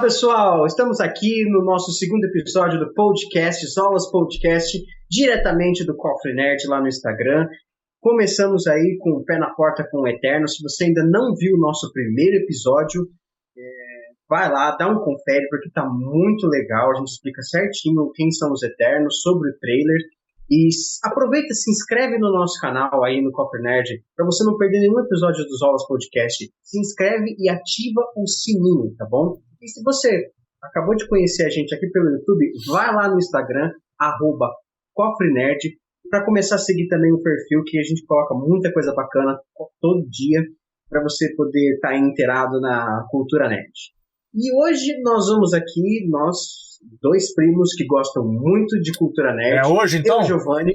Fala pessoal, estamos aqui no nosso segundo episódio do podcast, Zolas Podcast, diretamente do Cofre Nerd lá no Instagram. Começamos aí com o pé na porta com o Eterno. Se você ainda não viu o nosso primeiro episódio, é, vai lá, dá um confere, porque tá muito legal. A gente explica certinho quem são os Eternos, sobre o trailer. E aproveita, se inscreve no nosso canal aí no Copper Nerd, para você não perder nenhum episódio dos Zolas Podcast. Se inscreve e ativa o sininho, tá bom? E se você acabou de conhecer a gente aqui pelo YouTube, vai lá no Instagram, arroba Cofre Nerd, para começar a seguir também o perfil, que a gente coloca muita coisa bacana todo dia, para você poder estar tá inteirado na cultura nerd. E hoje nós vamos aqui, nós, dois primos que gostam muito de cultura nerd. É hoje então? Eu, Giovanni.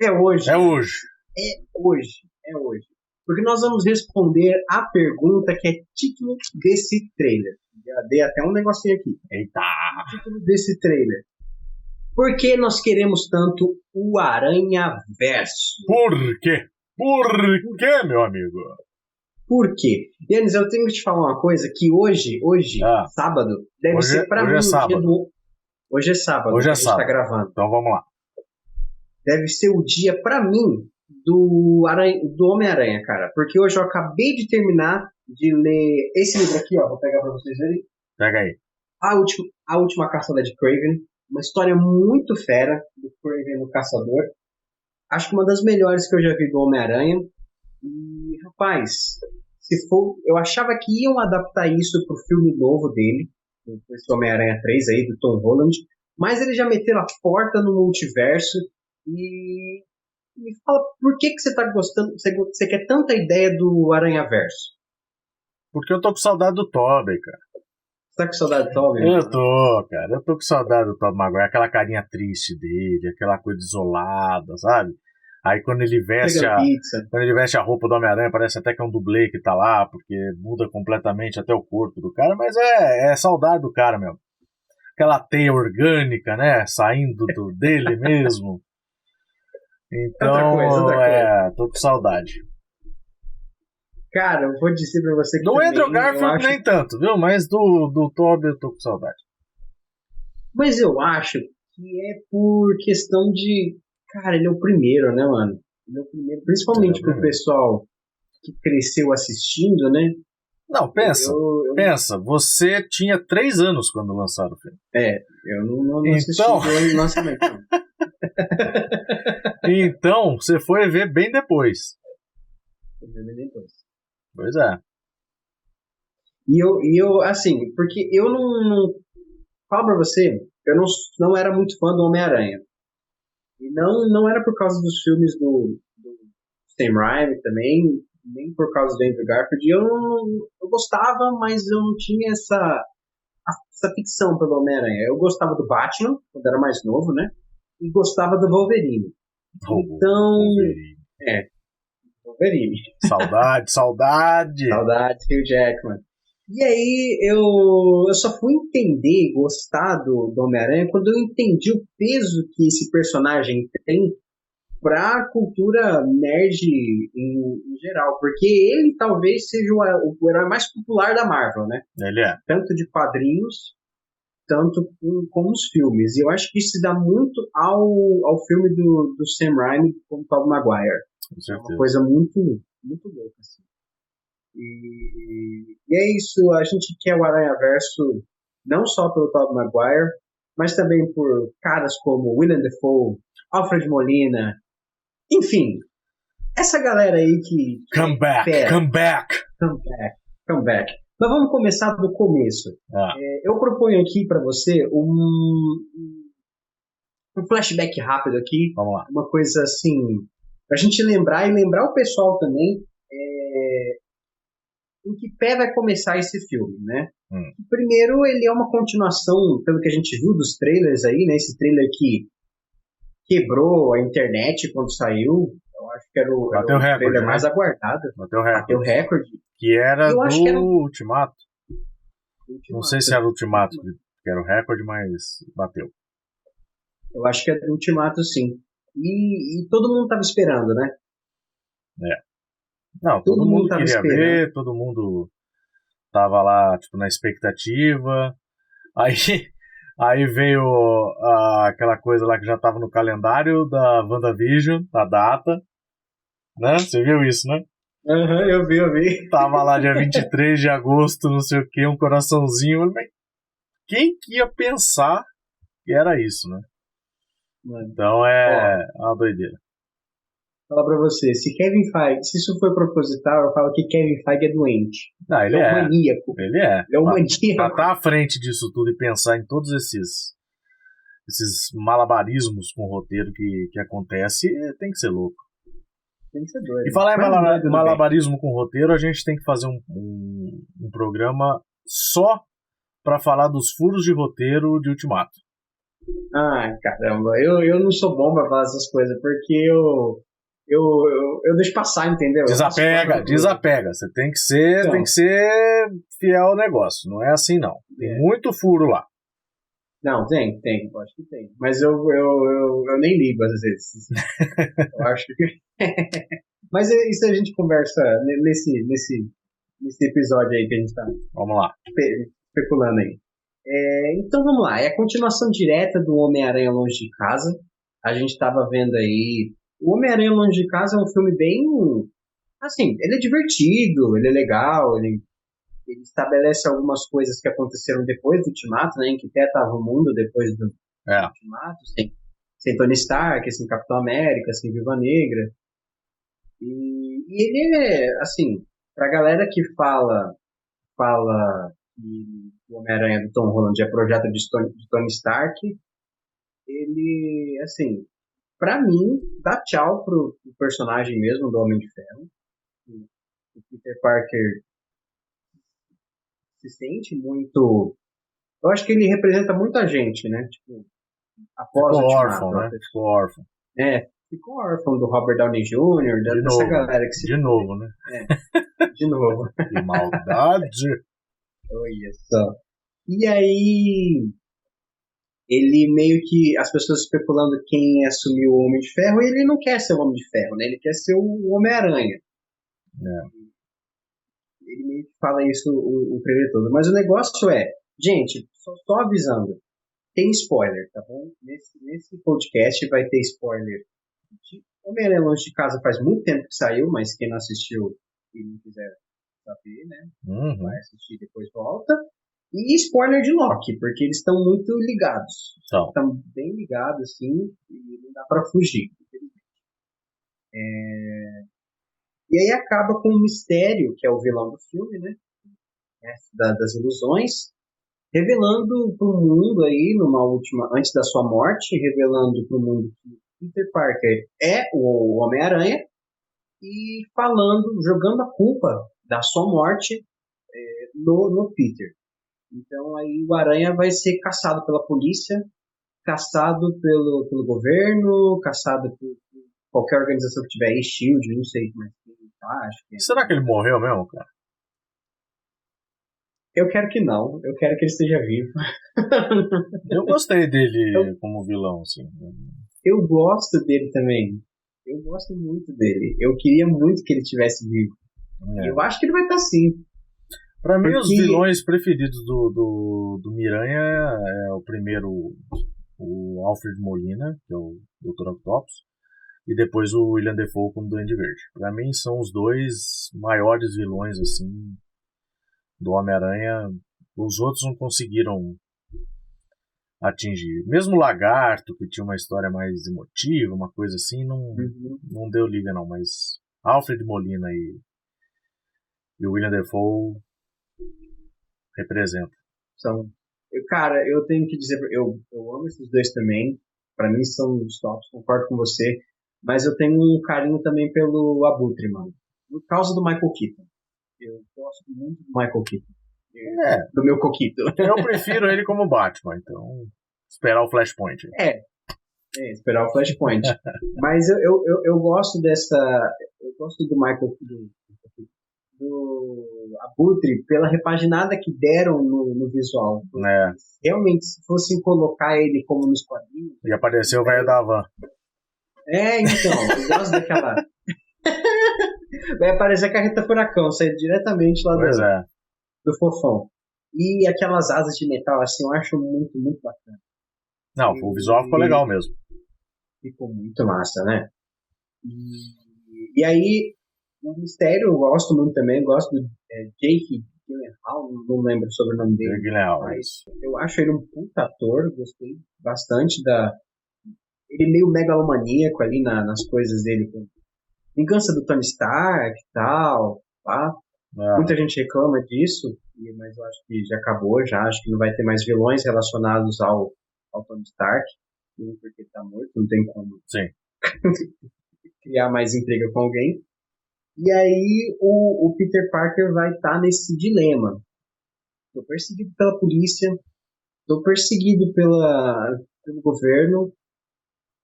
É hoje. É hoje. É hoje. É hoje. Porque nós vamos responder a pergunta que é título desse trailer. Já dei até um negocinho aqui. Eita! Título desse trailer. Por que nós queremos tanto o Aranha Verso? Por quê? Por quê, meu amigo? Por quê? Yannis, eu tenho que te falar uma coisa que hoje, hoje, ah, sábado, deve hoje, ser pra hoje mim é sábado. do... Hoje é sábado. Hoje é sábado. Tá gravando. Então vamos lá. Deve ser o dia pra mim do, Aranha, do Homem-Aranha, cara. Porque hoje eu acabei de terminar de ler esse livro aqui, ó. Vou pegar pra vocês verem. Pega aí. A última, a última caçada de Craven. Uma história muito fera do Craven no Caçador. Acho que uma das melhores que eu já vi do Homem-Aranha. E, rapaz, se for. Eu achava que iam adaptar isso pro filme novo dele. Esse Homem-Aranha 3 aí, do Tom Holland. Mas eles já meteram a porta no multiverso. E me fala por que, que você tá gostando, você, você quer tanta ideia do Aranha Verso? Porque eu tô com saudade do Tobey, cara. Você tá com saudade do Tobey? Eu tô, cara. Eu tô com saudade do Tobey Maguire. Aquela carinha triste dele, aquela coisa isolada, sabe? Aí quando ele veste a, quando ele veste a roupa do Homem-Aranha, parece até que é um dublê que tá lá, porque muda completamente até o corpo do cara, mas é, é saudade do cara mesmo. Aquela teia orgânica, né, saindo do, dele mesmo. Então, outra coisa, outra é, coisa. tô com saudade. Cara, eu vou dizer pra você que. Do também, Andrew Garfield nem tanto, viu? Mas do, do Toby eu tô com saudade. Mas eu acho que é por questão de. Cara, ele é o primeiro, né, mano? Ele é o primeiro. Principalmente é pro pessoal que cresceu assistindo, né? Não, pensa. Eu, eu... Pensa, você tinha três anos quando lançaram o filme. É, eu não, não, não assisti então... o lançamento. então, você foi ver bem depois. Foi ver bem depois. Pois é. E eu, e eu assim, porque eu não, não. Falo pra você, eu não, não era muito fã do Homem-Aranha. E não, não era por causa dos filmes do, do Sam Raimi também, nem por causa do Andrew Garfield. Eu, eu gostava, mas eu não tinha essa, essa ficção pelo Homem-Aranha. Eu gostava do Batman, quando era mais novo, né? E gostava do Wolverine. Então, é, Wolverine. Saudade, saudade. Saudade, Hugh Jackman. E aí eu, eu só fui entender e gostar do, do Homem-Aranha quando eu entendi o peso que esse personagem tem pra cultura nerd em, em geral. Porque ele talvez seja o, o, herói mais popular da Marvel, né? Ele é. Tanto de quadrinhos, tanto com, com os filmes. E eu acho que isso se dá muito ao, ao filme do, do Sam Raimi com o Tobey Maguire. É uma coisa muito, muito louca, assim. E, e é isso, a gente quer o Aranha Verso não só pelo Tobey Maguire, mas também por caras como William Defoe, Alfred Molina, enfim, essa galera aí que. Come back, pera, come back! Come back, come back. Mas vamos começar do começo. Ah. É, eu proponho aqui para você um, um flashback rápido aqui. Uma coisa assim, Pra gente lembrar e lembrar o pessoal também é, em que pé vai começar esse filme, né? Hum. Primeiro, ele é uma continuação, pelo que a gente viu dos trailers aí, né? Esse trailer que quebrou a internet quando saiu. Eu acho que era o, era o recorde, trailer né? mais aguardado. Bateu recorde. Bateu recorde. Que era Eu do que era- Ultimato. Ultimato. Não sei se era o Ultimato que era o recorde, mas bateu. Eu acho que é do Ultimato, sim. E, e todo mundo tava esperando, né? Não, todo, Todo mundo mundo queria esperando. ver, todo mundo tava lá, tipo, na expectativa. Aí, aí veio uh, aquela coisa lá que já tava no calendário da WandaVision, a data. Né? Você viu isso, né? Aham, uhum, eu vi, eu vi. Tava lá dia 23 de agosto, não sei o que, um coraçãozinho. Quem que ia pensar que era isso, né? Então é Ó, uma doideira. Falar pra você, se Kevin Feige, se isso foi proposital, eu falo que Kevin Feige é doente. Não, ele, ele é, é um maníaco. Ele é. Ele é um pra, maníaco. Pra estar tá à frente disso tudo e pensar em todos esses esses malabarismos com o roteiro que, que acontece, tem que ser louco. Tem que ser doido. E falar em malabarismo com roteiro, a gente tem que fazer um, um, um programa só para falar dos furos de roteiro de Ultimato. Ah, caramba, eu, eu não sou bom pra falar essas coisas, porque eu, eu, eu, eu deixo passar, entendeu? Desapega, desapega. Você tem que ser, então, tem que ser fiel ao negócio. Não é assim, não. Tem é. muito furo lá. Não, tem, tem, acho que tem. Mas eu, eu, eu, eu nem ligo às vezes. eu acho que. Mas isso a gente conversa nesse, nesse, nesse episódio aí que a gente tá. Vamos lá. Especulando aí. É, então vamos lá. É a continuação direta do Homem-Aranha Longe de Casa. A gente estava vendo aí. O Homem-Aranha Longe de Casa é um filme bem. Assim, ele é divertido, ele é legal, ele ele estabelece algumas coisas que aconteceram depois do Ultimato, né, em que até estava o mundo depois do, é. Ultimato, sem, sem Tony Stark, sem Capitão América, sem Viva Negra. E, e ele é, assim, pra galera que fala, fala que o Homem-Aranha do Tom Holland é projeto de Tony, de Tony Stark, ele, assim, pra mim, dá tchau pro, pro personagem mesmo do Homem de Ferro. O Peter Parker se sente muito. Eu acho que ele representa muita gente, né? Tipo, após ficou órfão, né? Ficou órfão. É, ficou órfão do Robert Downey Jr., de dessa novo, galera que se. De novo, né? É, de novo. que maldade! Olha só. E aí. Ele meio que. As pessoas especulando quem assumiu o Homem de Ferro, ele não quer ser o Homem de Ferro, né? Ele quer ser o Homem-Aranha. É ele meio que fala isso o, o trailer todo. Mas o negócio é, gente, só, só avisando, tem spoiler, tá bom? Nesse, nesse podcast vai ter spoiler de Homem-Aranha Longe de Casa faz muito tempo que saiu, mas quem não assistiu e não quiser saber, né? Uhum. Vai assistir depois volta. E spoiler de Loki, porque eles estão muito ligados. Estão bem ligados, assim, e não dá pra fugir, infelizmente. É... E aí acaba com o Mistério, que é o vilão do filme, né? Da, das ilusões, revelando para o mundo aí, numa última, antes da sua morte, revelando para o mundo que Peter Parker é o Homem-Aranha e falando, jogando a culpa da sua morte é, no, no Peter. Então aí o Aranha vai ser caçado pela polícia, caçado pelo, pelo governo, caçado por, por qualquer organização que tiver aí, Shield, não sei mais acho que... Será que ele morreu mesmo, cara? Eu quero que não. Eu quero que ele esteja vivo. eu gostei dele eu... como vilão, assim. Eu gosto dele também. Eu gosto muito dele. Eu queria muito que ele estivesse vivo. É. Eu acho que ele vai estar sim. Pra Porque... mim, os vilões preferidos do, do, do Miranha é o primeiro, o Alfred Molina, que é o Dr. Octopus e depois o William Defoe como Duende Verde. Para mim são os dois maiores vilões assim do Homem-Aranha. Os outros não conseguiram atingir. Mesmo o Lagarto, que tinha uma história mais emotiva, uma coisa assim, não, uhum. não deu liga não, mas Alfred Molina e, e o William Defoe representam. São, cara, eu tenho que dizer, eu, eu amo esses dois também. Para mim são os tops, concordo com você. Mas eu tenho um carinho também pelo Abutre, mano. Por causa do Michael Keaton. Eu gosto muito do Michael Keaton. É. Do meu coquito. Eu prefiro ele como Batman, então. Esperar o Flashpoint. É. É, esperar o Flashpoint. Mas eu, eu, eu, eu, gosto dessa. Eu gosto do Michael. Do, do Abutre pela repaginada que deram no, no visual. É. Realmente, se fossem colocar ele como nos quadrinhos. E apareceu o velho da van. É, então, eu gosto daquela. Vai aparecer a carreta furacão, sair diretamente lá pois do, é. do fofão. E aquelas asas de metal, assim, eu acho muito, muito bacana. Não, o visual ficou legal mesmo. Ficou muito massa, né? E, e aí, o mistério eu gosto muito também, gosto do é, Jake Gyllenhaal, não lembro sobre o nome dele. Gyllenhaal, mas eu acho ele um puta ator, gostei bastante da... Ele meio megalomaníaco ali na, nas coisas dele, com vingança do Tony Stark e tal, tá? Ah. Muita gente reclama disso, mas eu acho que já acabou, já acho que não vai ter mais vilões relacionados ao, ao Tony Stark, porque ele tá morto, não tem como criar mais intriga com alguém. E aí o, o Peter Parker vai estar tá nesse dilema. Tô perseguido pela polícia, tô perseguido pela, pelo governo,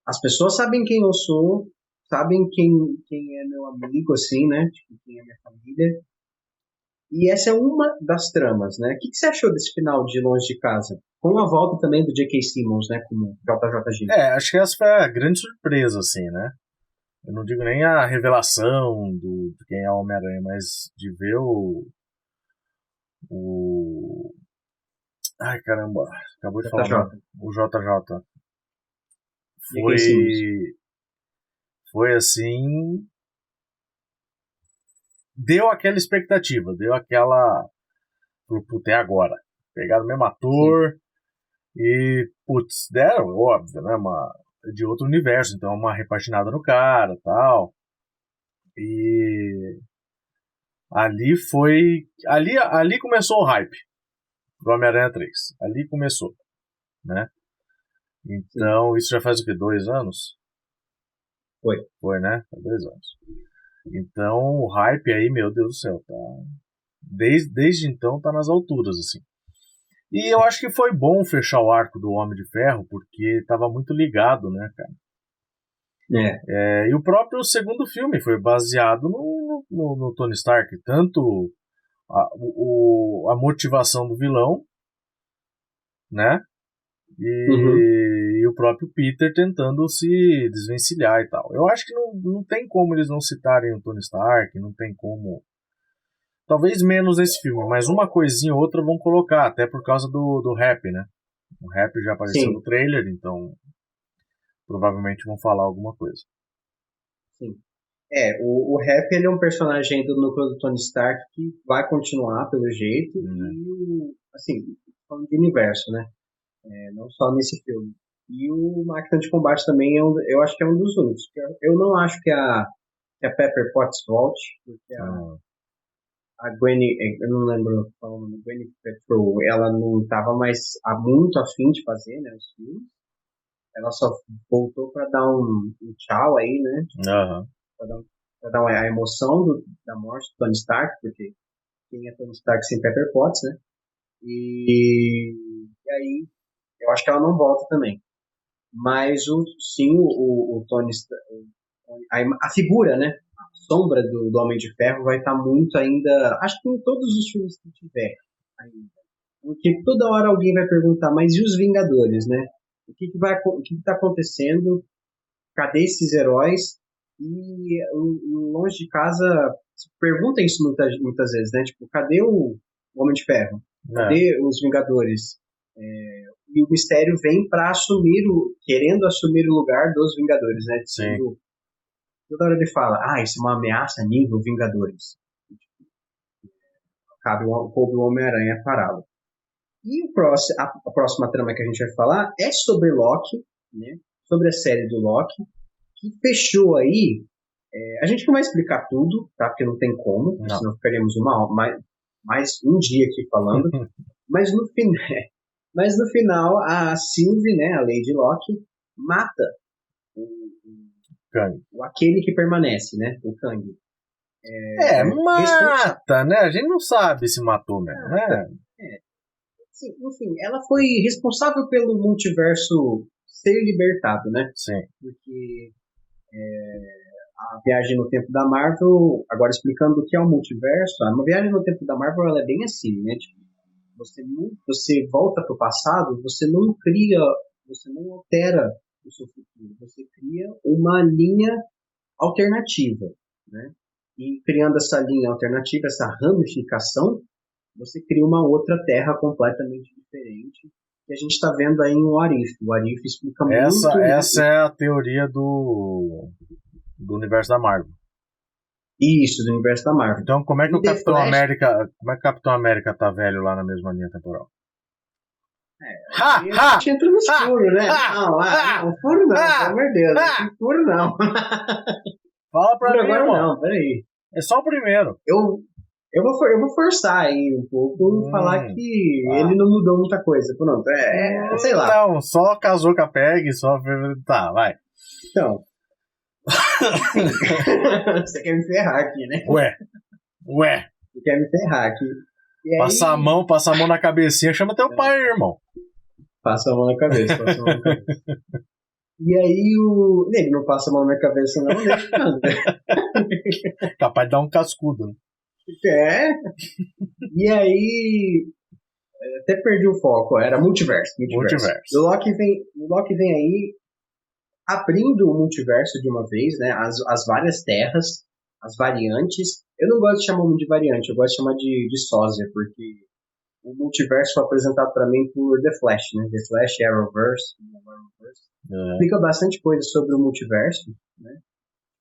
as pessoas sabem quem eu sou, sabem quem, quem é meu amigo, assim, né? Tipo, quem é minha família. E essa é uma das tramas, né? O que, que você achou desse final de Longe de Casa? Com a volta também do J.K. Simmons, né? Como JJG. É, acho que essa foi a grande surpresa, assim, né? Eu não digo nem a revelação do, de quem é o Homem-Aranha, mas de ver o. O. Ai, caramba. Acabou de JJ. falar. O JJ. Foi. Foi assim deu aquela expectativa, deu aquela. Puta, é agora. Pegaram o mesmo ator Sim. e, putz, deram, óbvio, né? Uma, de outro universo, então uma repaginada no cara tal. E. Ali foi. Ali, ali começou o hype do Homem-Aranha 3. Ali começou, né? Então, isso já faz o que? Dois anos? Foi. Foi, né? Faz dois anos. Então, o hype aí, meu Deus do céu, tá. Desde, desde então tá nas alturas, assim. E eu acho que foi bom fechar o arco do Homem de Ferro, porque tava muito ligado, né, cara? É. é e o próprio segundo filme foi baseado no, no, no Tony Stark, tanto a, o, a motivação do vilão, né? E, uhum e o próprio Peter tentando se desvencilhar e tal. Eu acho que não, não tem como eles não citarem o Tony Stark, não tem como. Talvez menos esse filme, mas uma coisinha ou outra vão colocar, até por causa do, do rap, né? O rap já apareceu Sim. no trailer, então provavelmente vão falar alguma coisa. Sim. É, o, o rap ele é um personagem do núcleo do Tony Stark que vai continuar pelo jeito, uhum. e o, assim, falando de universo, né? É, não só nesse filme. E o Máquina de Combate também, é um, eu acho que é um dos únicos. Eu não acho que a, que a Pepper Potts volte, porque a, ah. A Gwen, eu não lembro qual o nome, Gwen Petro, ela não estava mais há muito afim de fazer né, os filmes. Ela só voltou para dar um, um, tchau aí, né? Uhum. Para dar, pra dar a emoção do, da morte do Tony Stark, porque quem é Tony Stark sem Pepper Potts, né? E, e aí, eu acho que ela não volta também mas o, sim, o, o Tony, a, a, figura, né, sombra do, do Homem de Ferro vai estar tá muito ainda, acho que em todos os filmes que tiver ainda, porque toda hora alguém vai perguntar, mas e os Vingadores, né? O que que vai, o que está acontecendo? Cadê esses heróis? E longe de casa pergunta isso muitas, muitas vezes, né? Tipo, cadê o Homem de Ferro? Cadê é. os Vingadores? É, e o Mistério vem para assumir o. querendo assumir o lugar dos Vingadores, né? Sendo, toda hora ele fala, ah, isso é uma ameaça nível Vingadores. Cabe o, o Homem-Aranha pará-lo. E o próximo, a, a, próxima trama que a gente vai falar é sobre Loki, né? Sobre a série do Loki, que fechou aí. É, a gente não vai explicar tudo, tá? Porque não tem como, não. senão ficaríamos uma mais, mais um dia aqui falando. mas no final. Mas no final, a Sylvie, né, a Lady Locke, mata o, Kang. o aquele que permanece, né, o Kang. É, é mata, né? A gente não sabe se matou mesmo, né? É. Sim, enfim, ela foi responsável pelo multiverso ser libertado, né? Sim. Porque é, a viagem no tempo da Marvel, agora explicando o que é o multiverso, a viagem no tempo da Marvel ela é bem assim, né? Tipo, você não, você volta para o passado, você não cria, você não altera o seu futuro, você cria uma linha alternativa, né? E criando essa linha alternativa, essa ramificação, você cria uma outra terra completamente diferente que a gente está vendo aí em Arif. O Arif explica essa, muito. Essa é a teoria do, do universo da Marvel. Isso, do universo da Marvel. Então, como é que e o Capitão Flash... América, como é que o Capitão América tá velho lá na mesma linha temporal? É, ha, ha, a gente entra nos furos, né? Não, ah, não, furo não, pelo amor de Deus. Furo não. Fala pra mim, agora irmão. não, peraí. É só o primeiro. Eu, eu, vou, eu vou forçar aí um pouco hum, falar que ah. ele não mudou muita coisa. Pronto, é, é sei lá. Não, só casou com a Peg, só. Tá, vai. Então. Você quer me ferrar aqui, né? Ué. Ué. Você quer me ferrar aqui. Passa a mão, passa a mão na cabecinha, chama teu é. pai, irmão. Passa a mão na cabeça, passa a mão na cabeça. E aí o. Ele não passa a mão na cabeça, não, deixa nada. Capaz de dar um cascudo. Né? É. E aí. Até perdi o foco, era multiverso. Multiverso. multiverso. O, Loki vem, o Loki vem aí abrindo o multiverso de uma vez, né? As, as várias terras, as variantes. Eu não gosto de chamar de variante, eu gosto de chamar de, de sósia, porque o multiverso foi apresentado para mim por The Flash, né? The Flash, Arrowverse, Arrowverse. Uhum. Explica bastante coisa sobre o multiverso, né?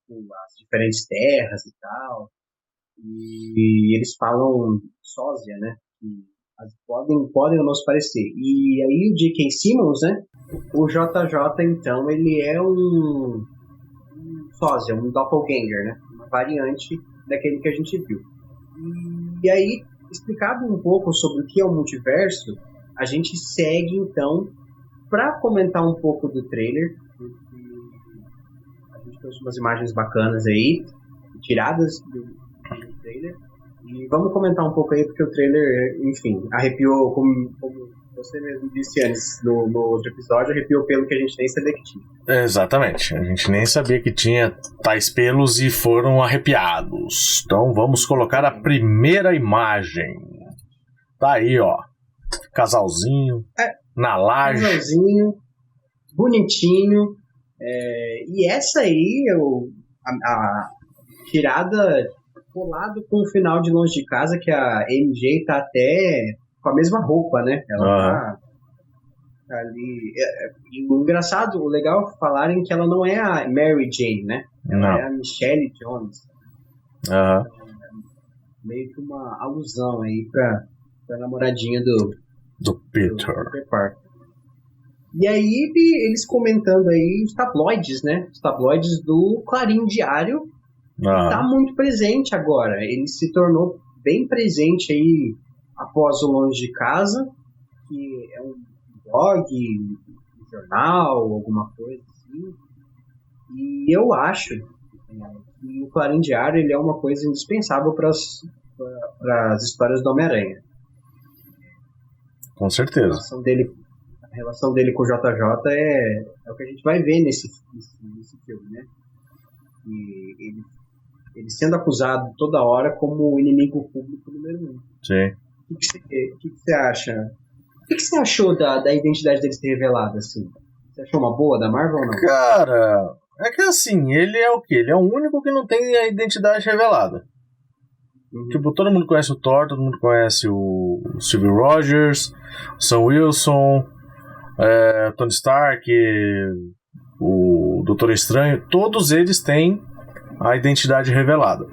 As diferentes terras e tal. E eles falam sósia, né? Que podem, podem ou não se parecer. E aí o J.K. Simmons, né? O JJ, então, ele é um, um sósia, um doppelganger, né? Uma variante daquele que a gente viu. E aí, explicado um pouco sobre o que é o multiverso, a gente segue, então, para comentar um pouco do trailer, a gente trouxe umas imagens bacanas aí, tiradas do, do trailer. E vamos comentar um pouco aí, porque o trailer, enfim, arrepiou, como você mesmo disse antes no, no, outro episódio, arrepiou pelo que a gente nem sabia que tinha. Exatamente, a gente nem sabia que tinha tais pelos e foram arrepiados. Então vamos colocar a primeira imagem. Tá aí, ó. Casalzinho, é, na laje. Casalzinho, bonitinho. É, e essa aí, eu, a, a tirada colado com o final de Longe de Casa, que a MJ tá até com a mesma roupa, né? Ela tá, tá, ali. É, é, o engraçado, o legal é falarem que ela não é a Mary Jane, né? Ela não. é a Michelle Jones. Uhum. meio que uma alusão aí pra, pra namoradinha do, do Peter. Do Peter Parker. E aí eles comentando aí os tabloides, né? Os tabloides do Clarim Diário ah. muito presente agora. Ele se tornou bem presente aí após o Longe de Casa, que é um blog, um jornal, alguma coisa assim. E eu acho é, que o Clarim Diário ele é uma coisa indispensável para as histórias do Homem-Aranha. Com certeza. A relação dele, a relação dele com o JJ é, é o que a gente vai ver nesse, nesse, nesse filme, né? E ele ele sendo acusado toda hora como o inimigo público número um. Sim. O que, que, que, você acha? O que, que você achou da, da identidade dele ser revelada, assim? Você achou uma boa da Marvel ou não? Cara, é que assim, ele é o quê? Ele é o único que não tem a identidade revelada. Uhum. Tipo, todo mundo conhece o Thor, todo mundo conhece o Steve Rogers, o Sam Wilson, é, Tony Stark, o Doutor Estranho, todos eles têm a identidade revelada.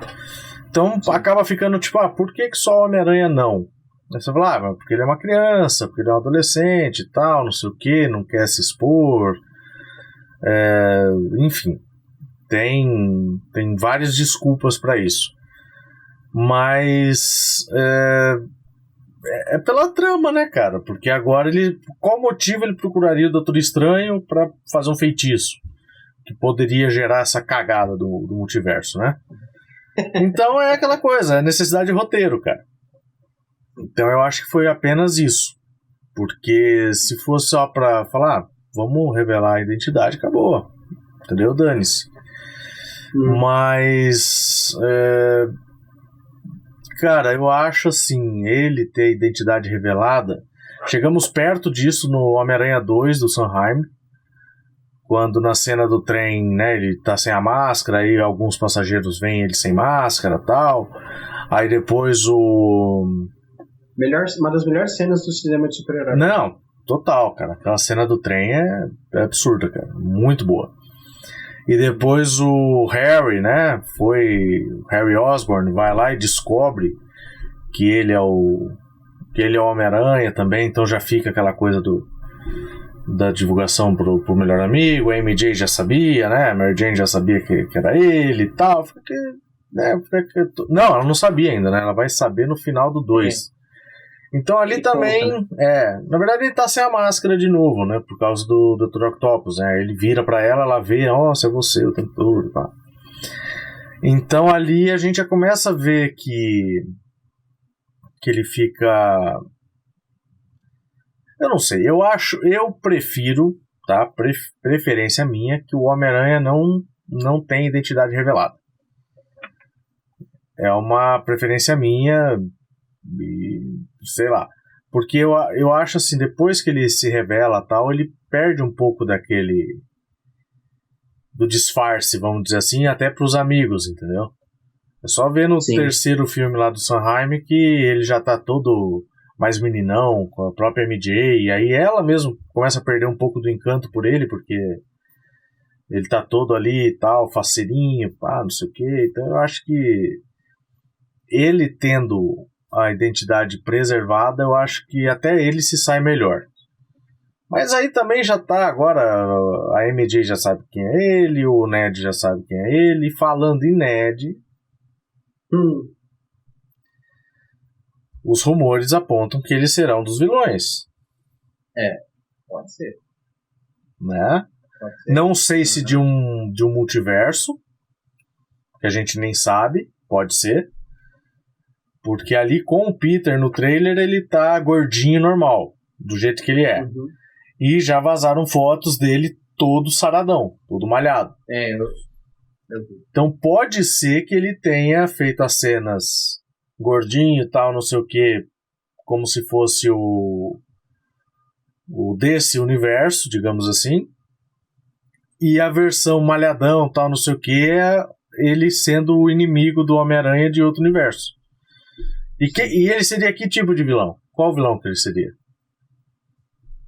Então Sim. acaba ficando tipo, ah, por que, que só o Homem-Aranha não? Aí você fala, ah, porque ele é uma criança, porque ele é um adolescente e tal, não sei o que, não quer se expor. É, enfim, tem, tem várias desculpas para isso. Mas é, é, pela trama, né, cara? Porque agora ele. Qual motivo ele procuraria o Doutor Estranho para fazer um feitiço? que poderia gerar essa cagada do, do multiverso, né? Então é aquela coisa, é necessidade de roteiro, cara. Então eu acho que foi apenas isso. Porque se fosse só pra falar, ah, vamos revelar a identidade, acabou. Entendeu? Dane-se. Hum. Mas. É... Cara, eu acho assim, ele ter a identidade revelada. Chegamos perto disso no Homem-Aranha 2 do Sanheim quando na cena do trem, né, ele tá sem a máscara, aí alguns passageiros veem ele sem máscara tal. Aí depois o. Melhor, uma das melhores cenas do cinema de super-herói. Não, total, cara. Aquela cena do trem é, é absurda, cara. Muito boa. E depois o Harry, né? Foi. Harry Osborn vai lá e descobre que ele é o. que ele é o Homem-Aranha também, então já fica aquela coisa do. Da divulgação pro, pro melhor amigo, a MJ já sabia, né? A Mary Jane já sabia que, que era ele e tal. Fica, né? Fica, não, ela não sabia ainda, né? Ela vai saber no final do 2. Então ali também, conta. é, na verdade ele tá sem a máscara de novo, né, por causa do Dr. Octopus, né, ele vira para ela, ela vê, nossa, é você o tempo todo, tá. Então ali a gente já começa a ver que que ele fica eu não sei, eu acho, eu prefiro, tá, preferência minha que o Homem-Aranha não não tem identidade revelada. É uma preferência minha, e, sei lá. Porque eu, eu acho assim, depois que ele se revela tal, ele perde um pouco daquele. do disfarce, vamos dizer assim, até para os amigos, entendeu? É só ver no Sim. terceiro filme lá do Sanheim que ele já tá todo mais meninão, com a própria MJ, e aí ela mesmo começa a perder um pouco do encanto por ele, porque ele tá todo ali e tal, faceirinho, pá, não sei o que. Então eu acho que ele tendo a identidade preservada, eu acho que até ele se sai melhor. Mas aí também já tá agora, a MJ já sabe quem é ele, o Ned já sabe quem é ele, e falando em Ned, hum, os rumores apontam que ele será um dos vilões. É, pode ser. Né? Pode ser. Não sei uhum. se de um, de um multiverso, que a gente nem sabe, pode ser. Porque ali com o Peter no trailer ele tá gordinho normal, do jeito que ele é. Uhum. E já vazaram fotos dele todo saradão, todo malhado. É, eu, eu Então pode ser que ele tenha feito as cenas gordinho e tal, não sei o que, como se fosse o, o desse universo, digamos assim. E a versão malhadão, tal, não sei o que, é ele sendo o inimigo do Homem-Aranha de outro universo. E, que, e ele seria que tipo de vilão? Qual vilão que ele seria?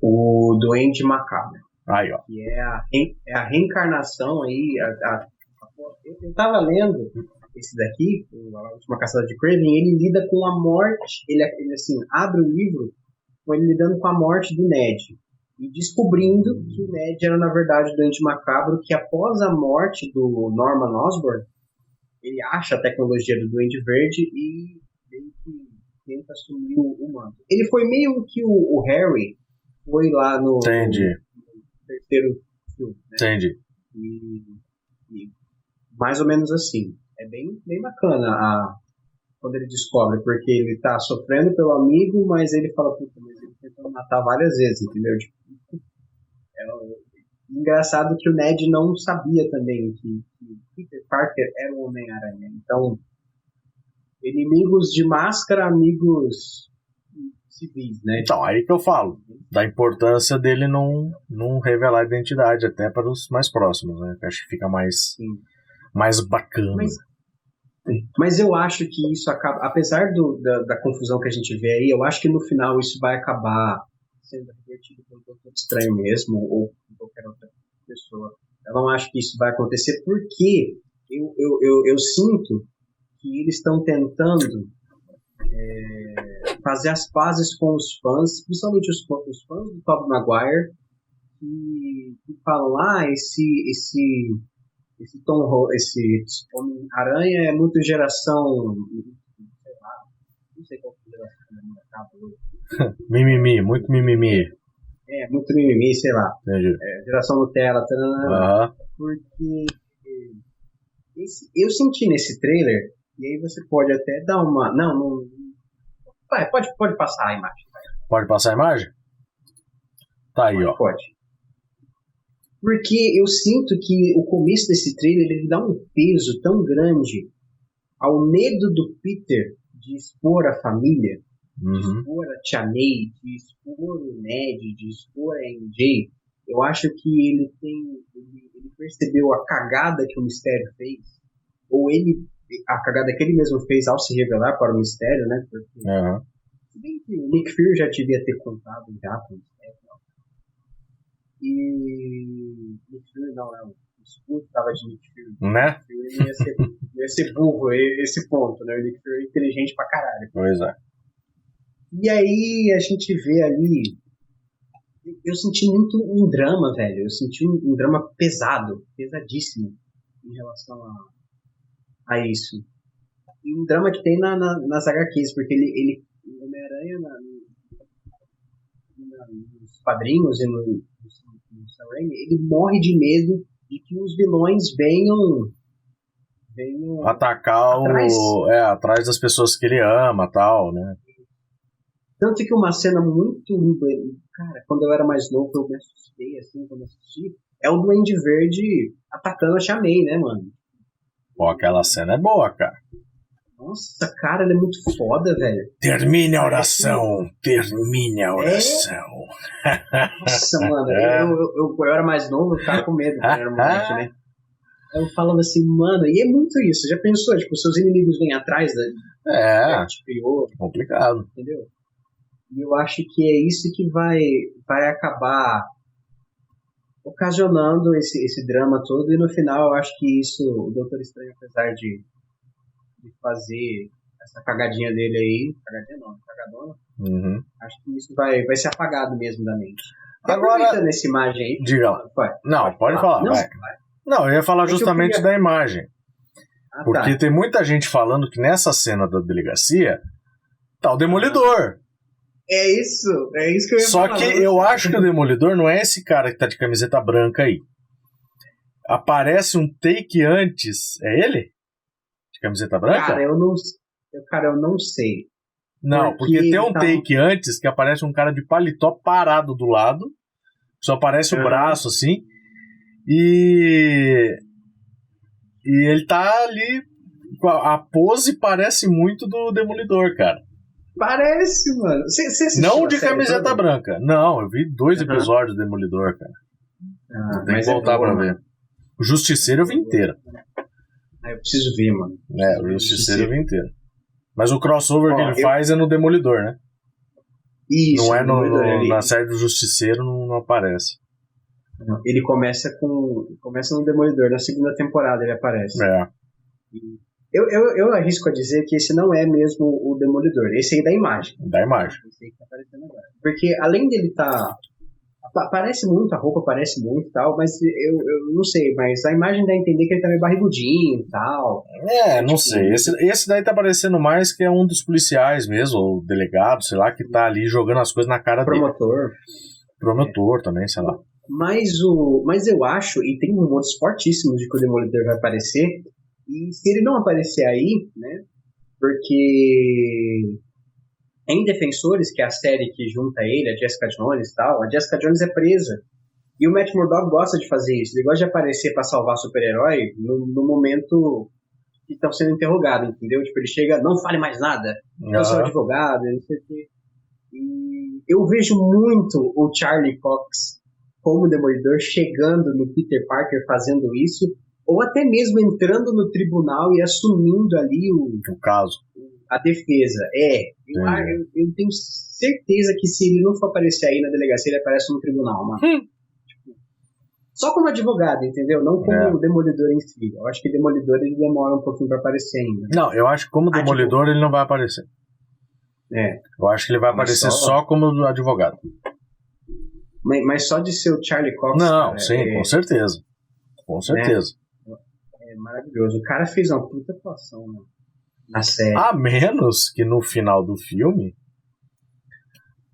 O Duende Macabro. Aí, ó. Que é a, é a reencarnação aí. A, a, eu, eu tava lendo esse daqui, a última caçada de Craven, ele lida com a morte. Ele, ele assim, abre o livro com ele lidando com a morte do Ned. E descobrindo que o Ned era, na verdade, o Duende Macabro, que após a morte do Norman Osborn, ele acha a tecnologia do Duende Verde e que tenta assumir o, o manto. Ele foi meio que o, o, Harry foi lá no, Entendi. no terceiro filme. Né? Entendi. E, e, mais ou menos assim. É bem, bem bacana a, quando ele descobre, porque ele tá sofrendo pelo amigo, mas ele fala, puta, mas ele tentou matar várias vezes, entendeu? Tipo, é, engraçado que o Ned não sabia também que, que Peter Parker era o Homem-Aranha. Então, inimigos de máscara, amigos civis, né? Então, aí que eu falo, da importância dele não, não revelar a identidade, até para os mais próximos, né? acho que fica mais, mais bacana. Mas, mas eu acho que isso acaba, apesar do, da, da, confusão que a gente vê aí, eu acho que no final isso vai acabar sendo revertido por um Doutor Estranho mesmo, ou por qualquer outra pessoa. Eu não acho que isso vai acontecer porque eu, eu, eu, eu sinto que eles estão tentando é, fazer as pazes com os fãs, principalmente os, os fãs do Tobey Maguire, que, que falam, ah, esse, esse, esse Tom, esse Homem-Aranha é muito geração, sei lá, não sei qual geração é mimimi, muito mimimi. É, muito mimimi, sei lá. É, geração Nutella, uhum. porque é, esse, eu senti nesse trailer e aí você pode até dar uma. Não, não. Vai, pode, pode passar a imagem. Pode passar a imagem? Tá aí, pode, ó. Pode. Porque eu sinto que o começo desse trailer ele dá um peso tão grande ao medo do Peter de expor a família, uhum. de expor a Tia May, de expor o Ned, de expor a MJ. Eu acho que ele tem. Ele, ele percebeu a cagada que o mistério fez, ou ele a cagada que ele mesmo fez ao se revelar para o mistério, né? Porque uhum. Se bem que o Nick Fury já devia ter contado já com E. Nick Fury não, é o escudo tava de Nick Fury. Né? Nick Fury ia ser, ia ser burro esse ponto, né? O Nick Fury é inteligente pra caralho. Pois é. E aí a gente vê ali. Eu senti muito um drama, velho. Eu senti um, um drama pesado, pesadíssimo em relação a, a isso. E um drama que tem na, na, nas HQs, porque ele, ele o Homem-Aranha nos quadrinhos e no, no, no Sam Raimi, ele morre de medo de que os vilões venham venham atacar atrás. o é atrás das pessoas que ele ama tal né tanto que uma cena muito cara quando eu era mais novo eu me assustei assim quando assisti é o Duende Verde atacando a Chamei né mano pô aquela cena é boa cara nossa, cara, ele é muito foda, velho. Termine a oração, termine a é? oração. É? Nossa, mano, é. eu, eu, eu, eu, era mais novo, eu ficava com medo quando era moleque, né? Eu falava assim, mano, e é muito isso. Já pensou, tipo, seus inimigos vêm atrás da. É. Tipo, complicado. Entendeu? E eu acho que é isso que vai, vai acabar ocasionando esse, esse drama todo. E no final, eu acho que isso, o Doutor Estranho, apesar de de fazer essa cagadinha dele aí, cagadinha não, cagadona, uhum. acho que isso vai, vai ser apagado mesmo da mente. Agora, nessa imagem aí. Diga lá. Não, pode, pode falar. Não, vai. não, eu ia falar é justamente queria... da imagem. Ah, porque tá. tem muita gente falando que nessa cena da delegacia tá o Demolidor. É isso, é isso que eu ia Só falar. que eu acho que o Demolidor não é esse cara que tá de camiseta branca aí. Aparece um take antes. É ele? camiseta branca? Cara, eu não, cara, eu não sei. Não, porque, porque tem um tá... take antes que aparece um cara de paletó parado do lado, só aparece o braço assim, e e ele tá ali a pose parece muito do Demolidor, cara. Parece, mano. Cê, cê não de camiseta toda? branca. Não, eu vi dois uhum. episódios do Demolidor, cara. Ah, Tem que é voltar é boa, pra ver. O Justiceiro eu vi inteiro. Ah, eu preciso ver, mano. É, o Justiceiro vem inteiro. Mas o crossover Ó, que ele eu... faz é no Demolidor, né? Isso. Não é no, no na série do Justiceiro, não, não aparece. Ele começa com. Começa no Demolidor, na segunda temporada ele aparece. É. Eu, eu, eu arrisco a dizer que esse não é mesmo o Demolidor. Esse aí é da imagem. Da imagem. Esse aí que tá aparecendo agora. Porque além dele estar tá Parece muito, a roupa parece muito e tal, mas eu, eu não sei, mas a imagem dá a entender que ele tá meio barrigudinho e tal. É, não tipo, sei. Esse, esse daí tá parecendo mais que é um dos policiais mesmo, ou delegado, sei lá, que tá ali jogando as coisas na cara promotor. dele. Promotor. Promotor é. também, sei lá. Mas, o, mas eu acho, e tem rumores fortíssimos de que o Demolidor vai aparecer, e se ele não aparecer aí, né, porque em Defensores, que é a série que junta ele, a Jessica Jones e tal, a Jessica Jones é presa. E o Matt Murdock gosta de fazer isso. Ele gosta de aparecer para salvar super-herói no, no, momento que estão sendo interrogados, entendeu? Tipo, ele chega, não fale mais nada, uhum. eu sou advogado, não sei o quê. E eu vejo muito o Charlie Cox como Demolidor chegando no Peter Parker fazendo isso, ou até mesmo entrando no tribunal e assumindo ali o, o caso a defesa. É, eu, eu, eu, tenho certeza que se ele não for aparecer aí na delegacia, ele aparece no tribunal, mano. Hum. Tipo, só como advogado, entendeu? Não como é. demolidor em si. Eu acho que demolidor ele demora um pouquinho pra aparecer ainda. Não, eu acho que como demolidor ele não vai aparecer. É. Eu acho que ele vai aparecer só... só, como advogado. Mas, mas, só de ser o Charlie Cox. Não, cara, sim, é... com certeza. Com né? certeza. É, é maravilhoso. O cara fez uma puta atuação, mano na série. A menos que no final do filme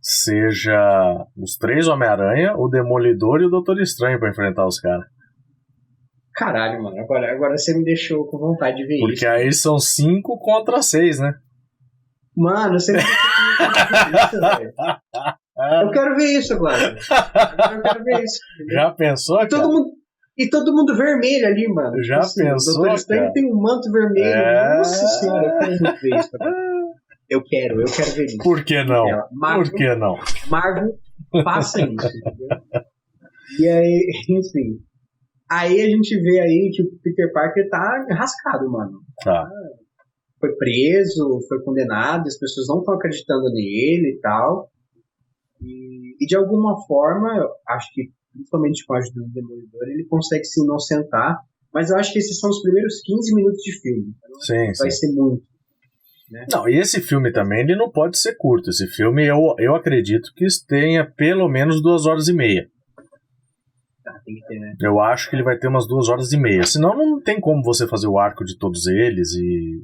seja os três Homem-Aranha, o Demolidor e o Doutor Estranho para enfrentar os caras. Caralho, mano. Agora, agora você me deixou com vontade de ver Porque isso. Porque aí são cinco contra seis, né? Mano, você me deixou velho. Eu quero ver isso agora. Eu quero ver isso. Entendeu? Já pensou, todo mundo e todo mundo vermelho ali, mano. Já assim, pensou, O Doutor Estranho tem um manto vermelho. É... Nossa senhora, eu quero ver isso. Eu quero, eu quero ver isso. Por que não? Marvel, Por que não? Marvel, faça isso, entendeu? E aí, enfim. Aí a gente vê aí que o Peter Parker tá rascado, mano. Tá. foi preso, foi condenado, as pessoas não estão acreditando nele e tal. E, e, de alguma forma, acho que, principalmente com a ajuda do Demolidor, ele consegue se inocentar. Mas eu acho que esses são os primeiros 15 minutos de filme. Então sim, vai sim. ser muito. Né? Não, e esse filme também ele não pode ser curto. Esse filme eu, eu acredito que tenha pelo menos duas horas e meia. Tá, tem que ter, né? Eu acho que ele vai ter umas duas horas e meia. Senão não tem como você fazer o arco de todos eles e,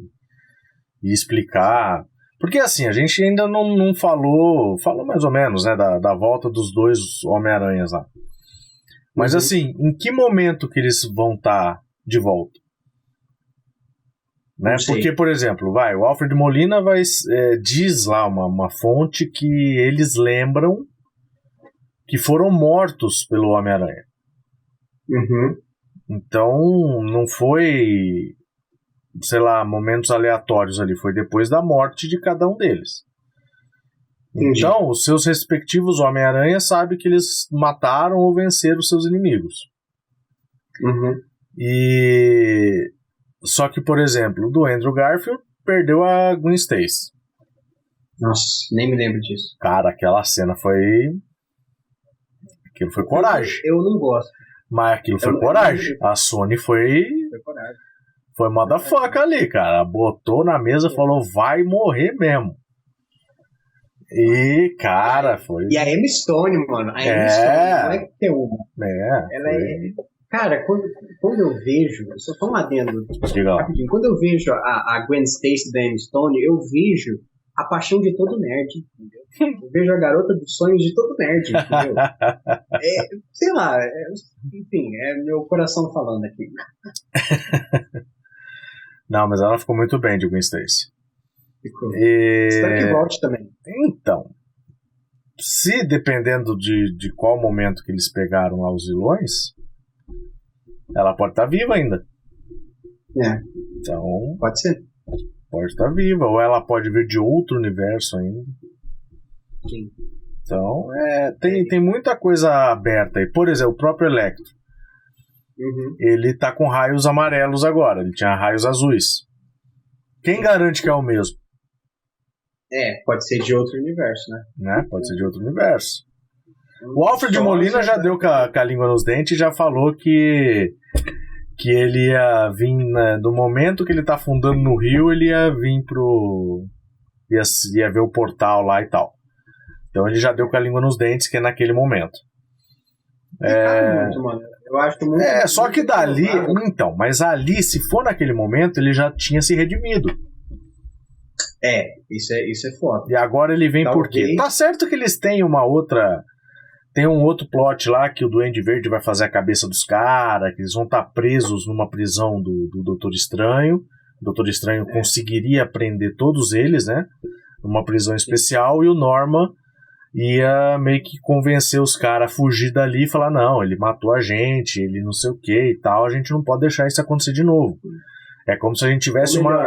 e explicar. Porque assim, a gente ainda não, não falou. Falou mais ou menos, né? Da, da volta dos dois Homem-Aranhas lá. Mas uhum. assim, em que momento que eles vão estar tá de volta? Né? Porque, por exemplo, vai, o Alfred Molina vai, é, diz lá uma, uma fonte que eles lembram que foram mortos pelo Homem-Aranha. Uhum. Então, não foi, sei lá, momentos aleatórios ali, foi depois da morte de cada um deles. Entendi. Então, os seus respectivos Homem-Aranha sabem que eles mataram ou venceram os seus inimigos. Uhum. E só que, por exemplo, do Andrew Garfield perdeu a Gwen Stacy. Nossa, nem me lembro disso. Cara, aquela cena foi. Aquilo foi coragem. Eu, eu não gosto. Mas aquilo foi eu, coragem. Eu... A Sony foi. Foi coragem. Foi motherfucker ali, cara. Botou na mesa e falou: vai morrer mesmo. E, cara, foi. E a Emma Stone, mano. A Emma é... Stone não é que tem uma. É. Ela foi... é Cara, quando, quando eu vejo, só tô um adendo, rapidinho, quando eu vejo a, a Gwen Stacy da Emma Stone, eu vejo a paixão de todo nerd, entendeu? Eu vejo a garota dos sonhos de todo nerd, entendeu? É, sei lá, é, enfim, é meu coração falando aqui. Não, mas ela ficou muito bem de Gwen Stacy. Ficou. E... Espero que volte também. Então, se dependendo de, de qual momento que eles pegaram lá os vilões, ela pode estar tá viva ainda. É. Então. Pode ser. Pode estar tá viva. Ou ela pode vir de outro universo ainda. Sim. Então, é, tem, tem muita coisa aberta aí. Por exemplo, o próprio Electro. Uhum. Ele tá com raios amarelos agora. Ele tinha raios azuis. Quem garante que é o mesmo? É, pode ser de outro universo, né? né? Pode ser de outro universo. O Alfred Molina já deu com a, com a língua nos dentes e já falou que que ele ia vir né, do momento que ele tá fundando no Rio, ele ia vir pro ia, ia ver o portal lá e tal. Então ele já deu com a língua nos dentes que é naquele momento. É, muito, mano. Eu acho muito. É, só que dali, então, mas ali, se for naquele momento, ele já tinha se redimido. É, isso é, isso é foda. E agora ele vem Talvez... por quê? Tá certo que eles têm uma outra tem um outro plot lá que o Duende Verde vai fazer a cabeça dos caras, que eles vão estar tá presos numa prisão do, do Doutor Estranho. O Doutor Estranho é. conseguiria prender todos eles, né? Numa prisão especial, e o Norman ia meio que convencer os caras a fugir dali e falar: não, ele matou a gente, ele não sei o que e tal, a gente não pode deixar isso acontecer de novo. É como se a gente tivesse uma,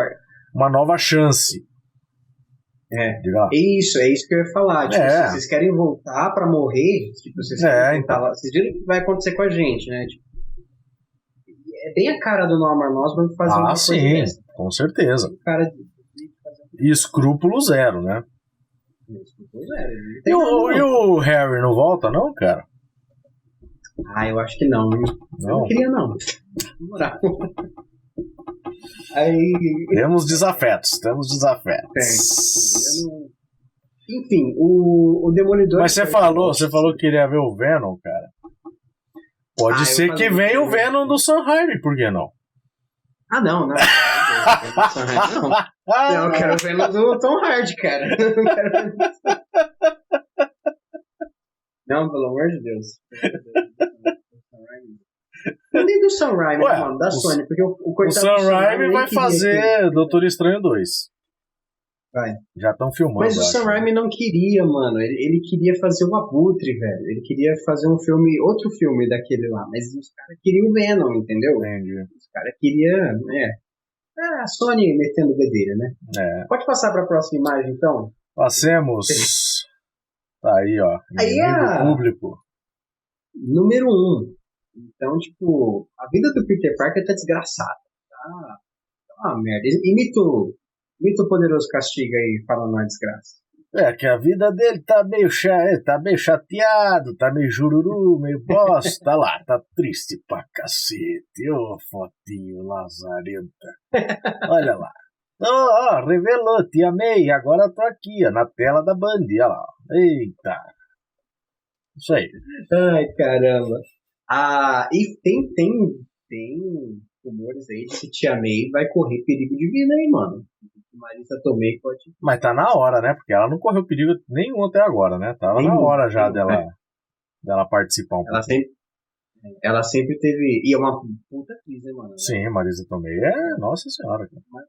uma nova chance. É. Isso, é isso que eu ia falar. Tipo, é. se vocês querem voltar para morrer, tipo, vocês é, então. lá, vocês viram o que vai acontecer com a gente, né? Tipo, é bem a cara do Norman Osborn fazer ah, uma sim, coisa dessa. com certeza. Cara de, escrúpulo zero, né? Escrúpulo zero. E o, e o Harry não volta, não, cara? Ah, eu acho que não. Não, eu não queria, não. Aí... Temos desafetos, temos desafetos. Tem. Enfim, o, o Demolidor. Mas você falou, você falou que queria ver o Venom, cara. Pode ah, ser que venha o Venom do Sanheim, por que não? Ah, não, não. Não, não. eu quero o Venom do Tom Hardy, cara. Não, pelo amor de Deus. nem do Sam Raimi, Ué, mano, da o, Sony, porque o, o coitado O Sam Raimi vai fazer Doutor Estranho 2. Vai. Já estão filmando. Mas o Sam Raimi não queria, mano. Ele, ele queria fazer o Abutre, velho. Ele queria fazer um filme, outro filme daquele lá. Mas os caras queriam o Venom, entendeu? Entendi. Os caras queriam, é. Ah, a Sony metendo bedeira, né? É. Pode passar para a próxima imagem, então? Passemos. Tá aí, ó. Aí a... público. Número 1. Um. Então, tipo, a vida do Peter Parker tá desgraçada. Tá, tá uma merda. Imito Mito Poderoso castiga aí, fala na desgraça. É, que a vida dele tá meio, cha... É, tá meio chateado, tá meio jururu, meio bosta, tá lá, tá triste pra cacete. Ô, oh, fotinho lazarenta. Olha lá. Ó, oh, oh, revelou, te amei, agora tô aqui, ó, na tela da Band, olha lá. Eita. Isso aí. Ai, caramba. Ah, e tem, tem, tem rumores aí de que Tia May vai correr perigo de vida aí, mano. Marisa Tomei pode. Mas tá na hora, né? Porque ela não correu perigo nenhum até agora, né? Tava nenhum, na hora já dela, é. dela participar um ela pouco. Sempre, ela sempre teve. E é uma puta atriz, né, mano? Sim, Marisa Tomei é. Nossa Senhora, cara.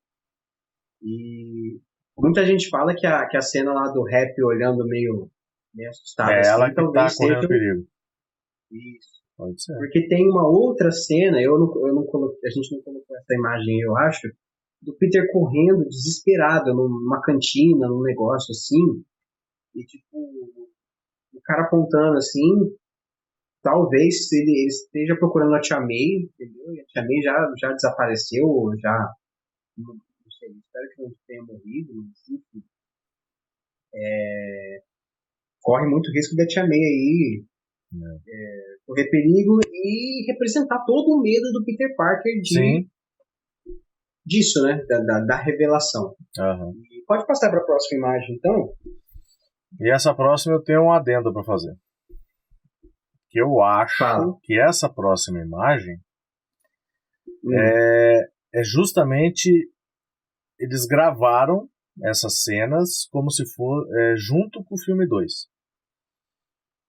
E muita gente fala que a, que a cena lá do rap olhando meio, meio assustada. É assim, ela que tá correndo perigo. Isso. Pode ser. Porque tem uma outra cena, eu não, eu não coloquei, a gente não colocou essa imagem, eu acho, do Peter correndo desesperado numa cantina, num negócio assim, e tipo, o cara apontando assim, talvez ele, ele esteja procurando a Tia May, entendeu? E a Tia May já, já desapareceu, já sei, espero que não tenha morrido, enfim. É, corre muito risco da Tia May aí é. É, correr perigo e representar todo o medo do Peter Parker de, Sim. disso, né? Da, da, da revelação. Uhum. pode passar para a próxima imagem, então? E essa próxima eu tenho um adendo para fazer. Que eu acho Fala. que essa próxima imagem hum. é, é justamente eles gravaram essas cenas como se for é, junto com o filme 2.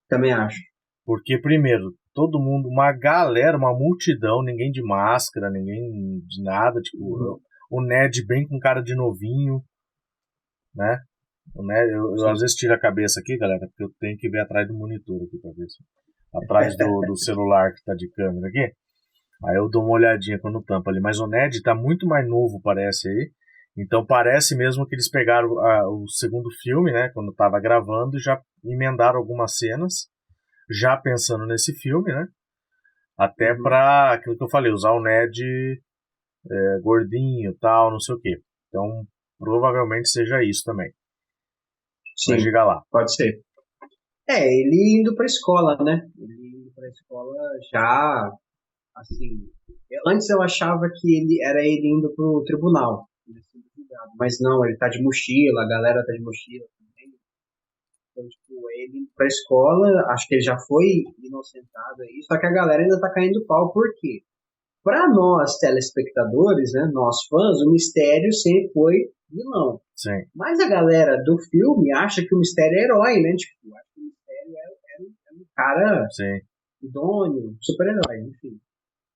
Também acho. Porque, primeiro, todo mundo, uma galera, uma multidão, ninguém de máscara, ninguém de nada, tipo, uhum. o Ned bem com cara de novinho, né? O Ned, eu, eu, às vezes tiro a cabeça aqui, galera, porque eu tenho que ver atrás do monitor aqui pra ver se. Atrás do, do celular que tá de câmera aqui. Aí eu dou uma olhadinha quando tampa ali. Mas o Ned tá muito mais novo, parece aí. Então parece mesmo que eles pegaram a, o segundo filme, né, quando estava gravando, e já emendaram algumas cenas, já pensando nesse filme, né? Até uhum. para aquilo que eu falei, usar o Ned é, gordinho, tal, não sei o quê. Então provavelmente seja isso também. Sim, Mas diga lá. Pode ser. É, ele indo para escola, né? Ele indo para escola já, assim. Antes eu achava que ele era ele indo pro tribunal mas não, ele tá de mochila, a galera tá de mochila ele pra escola, acho que ele já foi inocentado aí, só que a galera ainda tá caindo pau, por quê? Pra nós, telespectadores, né, nós fãs, o mistério sempre foi vilão. Sim. Mas a galera do filme acha que o mistério é herói, né? Tipo, acha que o mistério é, é, é um cara Sim. idôneo, super-herói, enfim.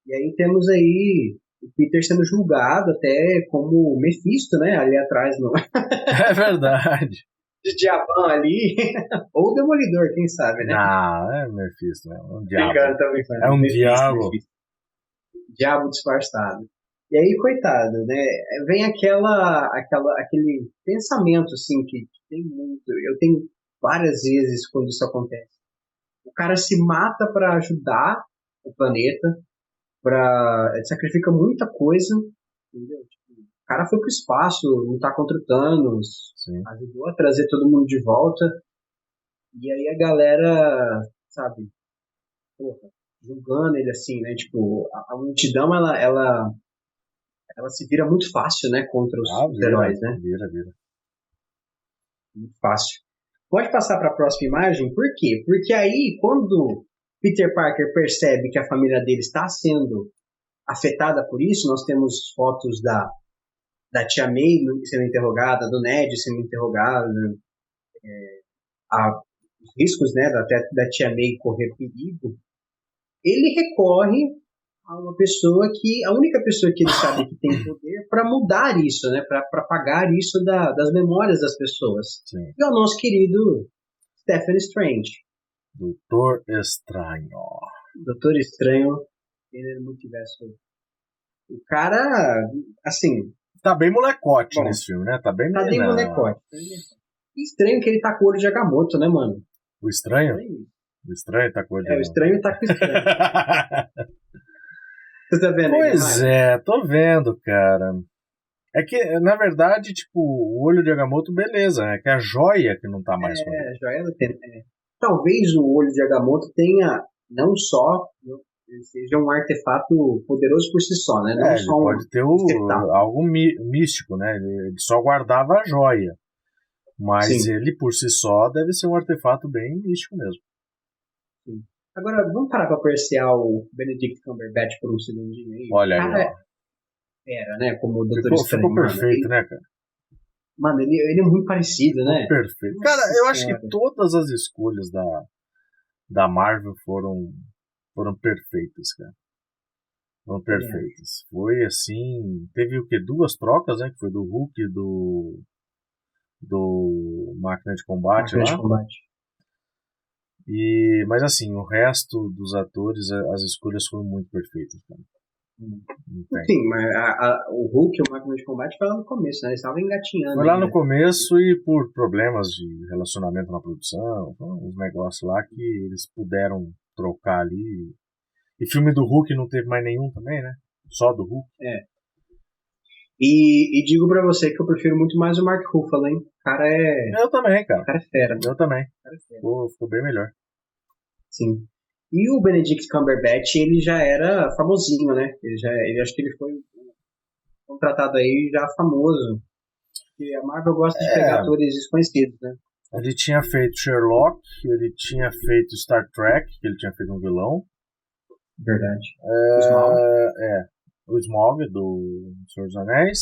E aí temos aí o Peter sendo julgado até como Mephisto, né? Ali atrás, não é verdade. De diabão ali. Ou Demolidor, quem sabe, né? Não, é Mephisto, né? Um diabo. é um Mephisto, diabo. Mephisto. Diabo disfarçado. E aí, coitado, né? Vem aquela, aquela, aquele pensamento, assim, que, que tem muito. Eu tenho várias vezes quando isso acontece. O cara se mata para ajudar o planeta, para sacrifica muita coisa, entendeu? O cara foi pro espaço, lutar contra o Thanos, Sim. ajudou a trazer todo mundo de volta. E aí a galera, sabe, porra, julgando ele assim, né? Tipo, a, a multidão ela, ela ela se vira muito fácil, né, contra os, ah, vira, heróis, né? Vira, vira. Muito fácil. Pode passar para a próxima imagem? Por quê? Porque aí, quando Peter Parker percebe que a família dele está sendo afetada por isso. Nós temos fotos da, da tia May sendo interrogada, do Ned sendo interrogado, é, a, os riscos né, da, da tia May correr perigo. Ele recorre a uma pessoa que a única pessoa que ele sabe que tem poder para mudar isso, né, para apagar isso da, das memórias das pessoas. Sim. é o nosso querido Stephen Strange. Doutor Estranho. Doutor Estranho, ele no multiverso. O cara, assim. Tá bem molecote bom, nesse filme, né? Tá bem Tá bem molecote. Estranho que ele tá com o olho de Agamotto, né, mano? O estranho? O estranho tá com o olho de É, o estranho tá com o estranho. Você tá vendo Pois aí, é, tô vendo, cara. É que, na verdade, tipo, o olho de Agamotto, beleza, né? Que é a joia que não tá mais é, com ele. a joia tem, é. Talvez o olho de Agamotto tenha não só seja um artefato poderoso por si só, né? Não é, só um pode ter o, algo místico, né? Ele só guardava a joia. Mas Sim. ele por si só deve ser um artefato bem místico mesmo. Sim. Agora, vamos parar para apreciar o Benedict Cumberbatch por um segundinho aí. Olha aí, ó. Era, né? Como o Dr. Ficou, Estranho. Ficou perfeito, mano. né, cara? Mano, ele, ele é muito parecido, né? Perfeito. Cara, eu acho que todas as escolhas da, da Marvel foram, foram perfeitas, cara. Foram perfeitas. É. Foi assim. Teve o que? Duas trocas, né? Que foi do Hulk e do. Do Máquina de Combate Máquina lá. De combate. E, mas assim, o resto dos atores, as escolhas foram muito perfeitas, cara. Sim, mas a, a, o Hulk, o Máquina de Combate, foi lá no começo, né? Eles estavam engatinhando. Foi lá no começo e por problemas de relacionamento na produção, uns negócios lá que eles puderam trocar ali. E filme do Hulk não teve mais nenhum também, né? Só do Hulk. É. E, e digo pra você que eu prefiro muito mais o Mark Ruffalo, hein? O cara é. Eu também, cara. O cara é fera. Eu também. É ficou, ficou bem melhor. Sim. E o Benedict Cumberbatch, ele já era famosinho, né? Ele, já, ele acho que ele foi contratado aí já famoso. Porque a Marvel gosta de é, pegar atores desconhecidos, né? Ele tinha feito Sherlock, ele tinha feito Star Trek, que ele tinha feito um vilão. Verdade. É, o Smaug. É, o Smaug do Senhor dos Anéis.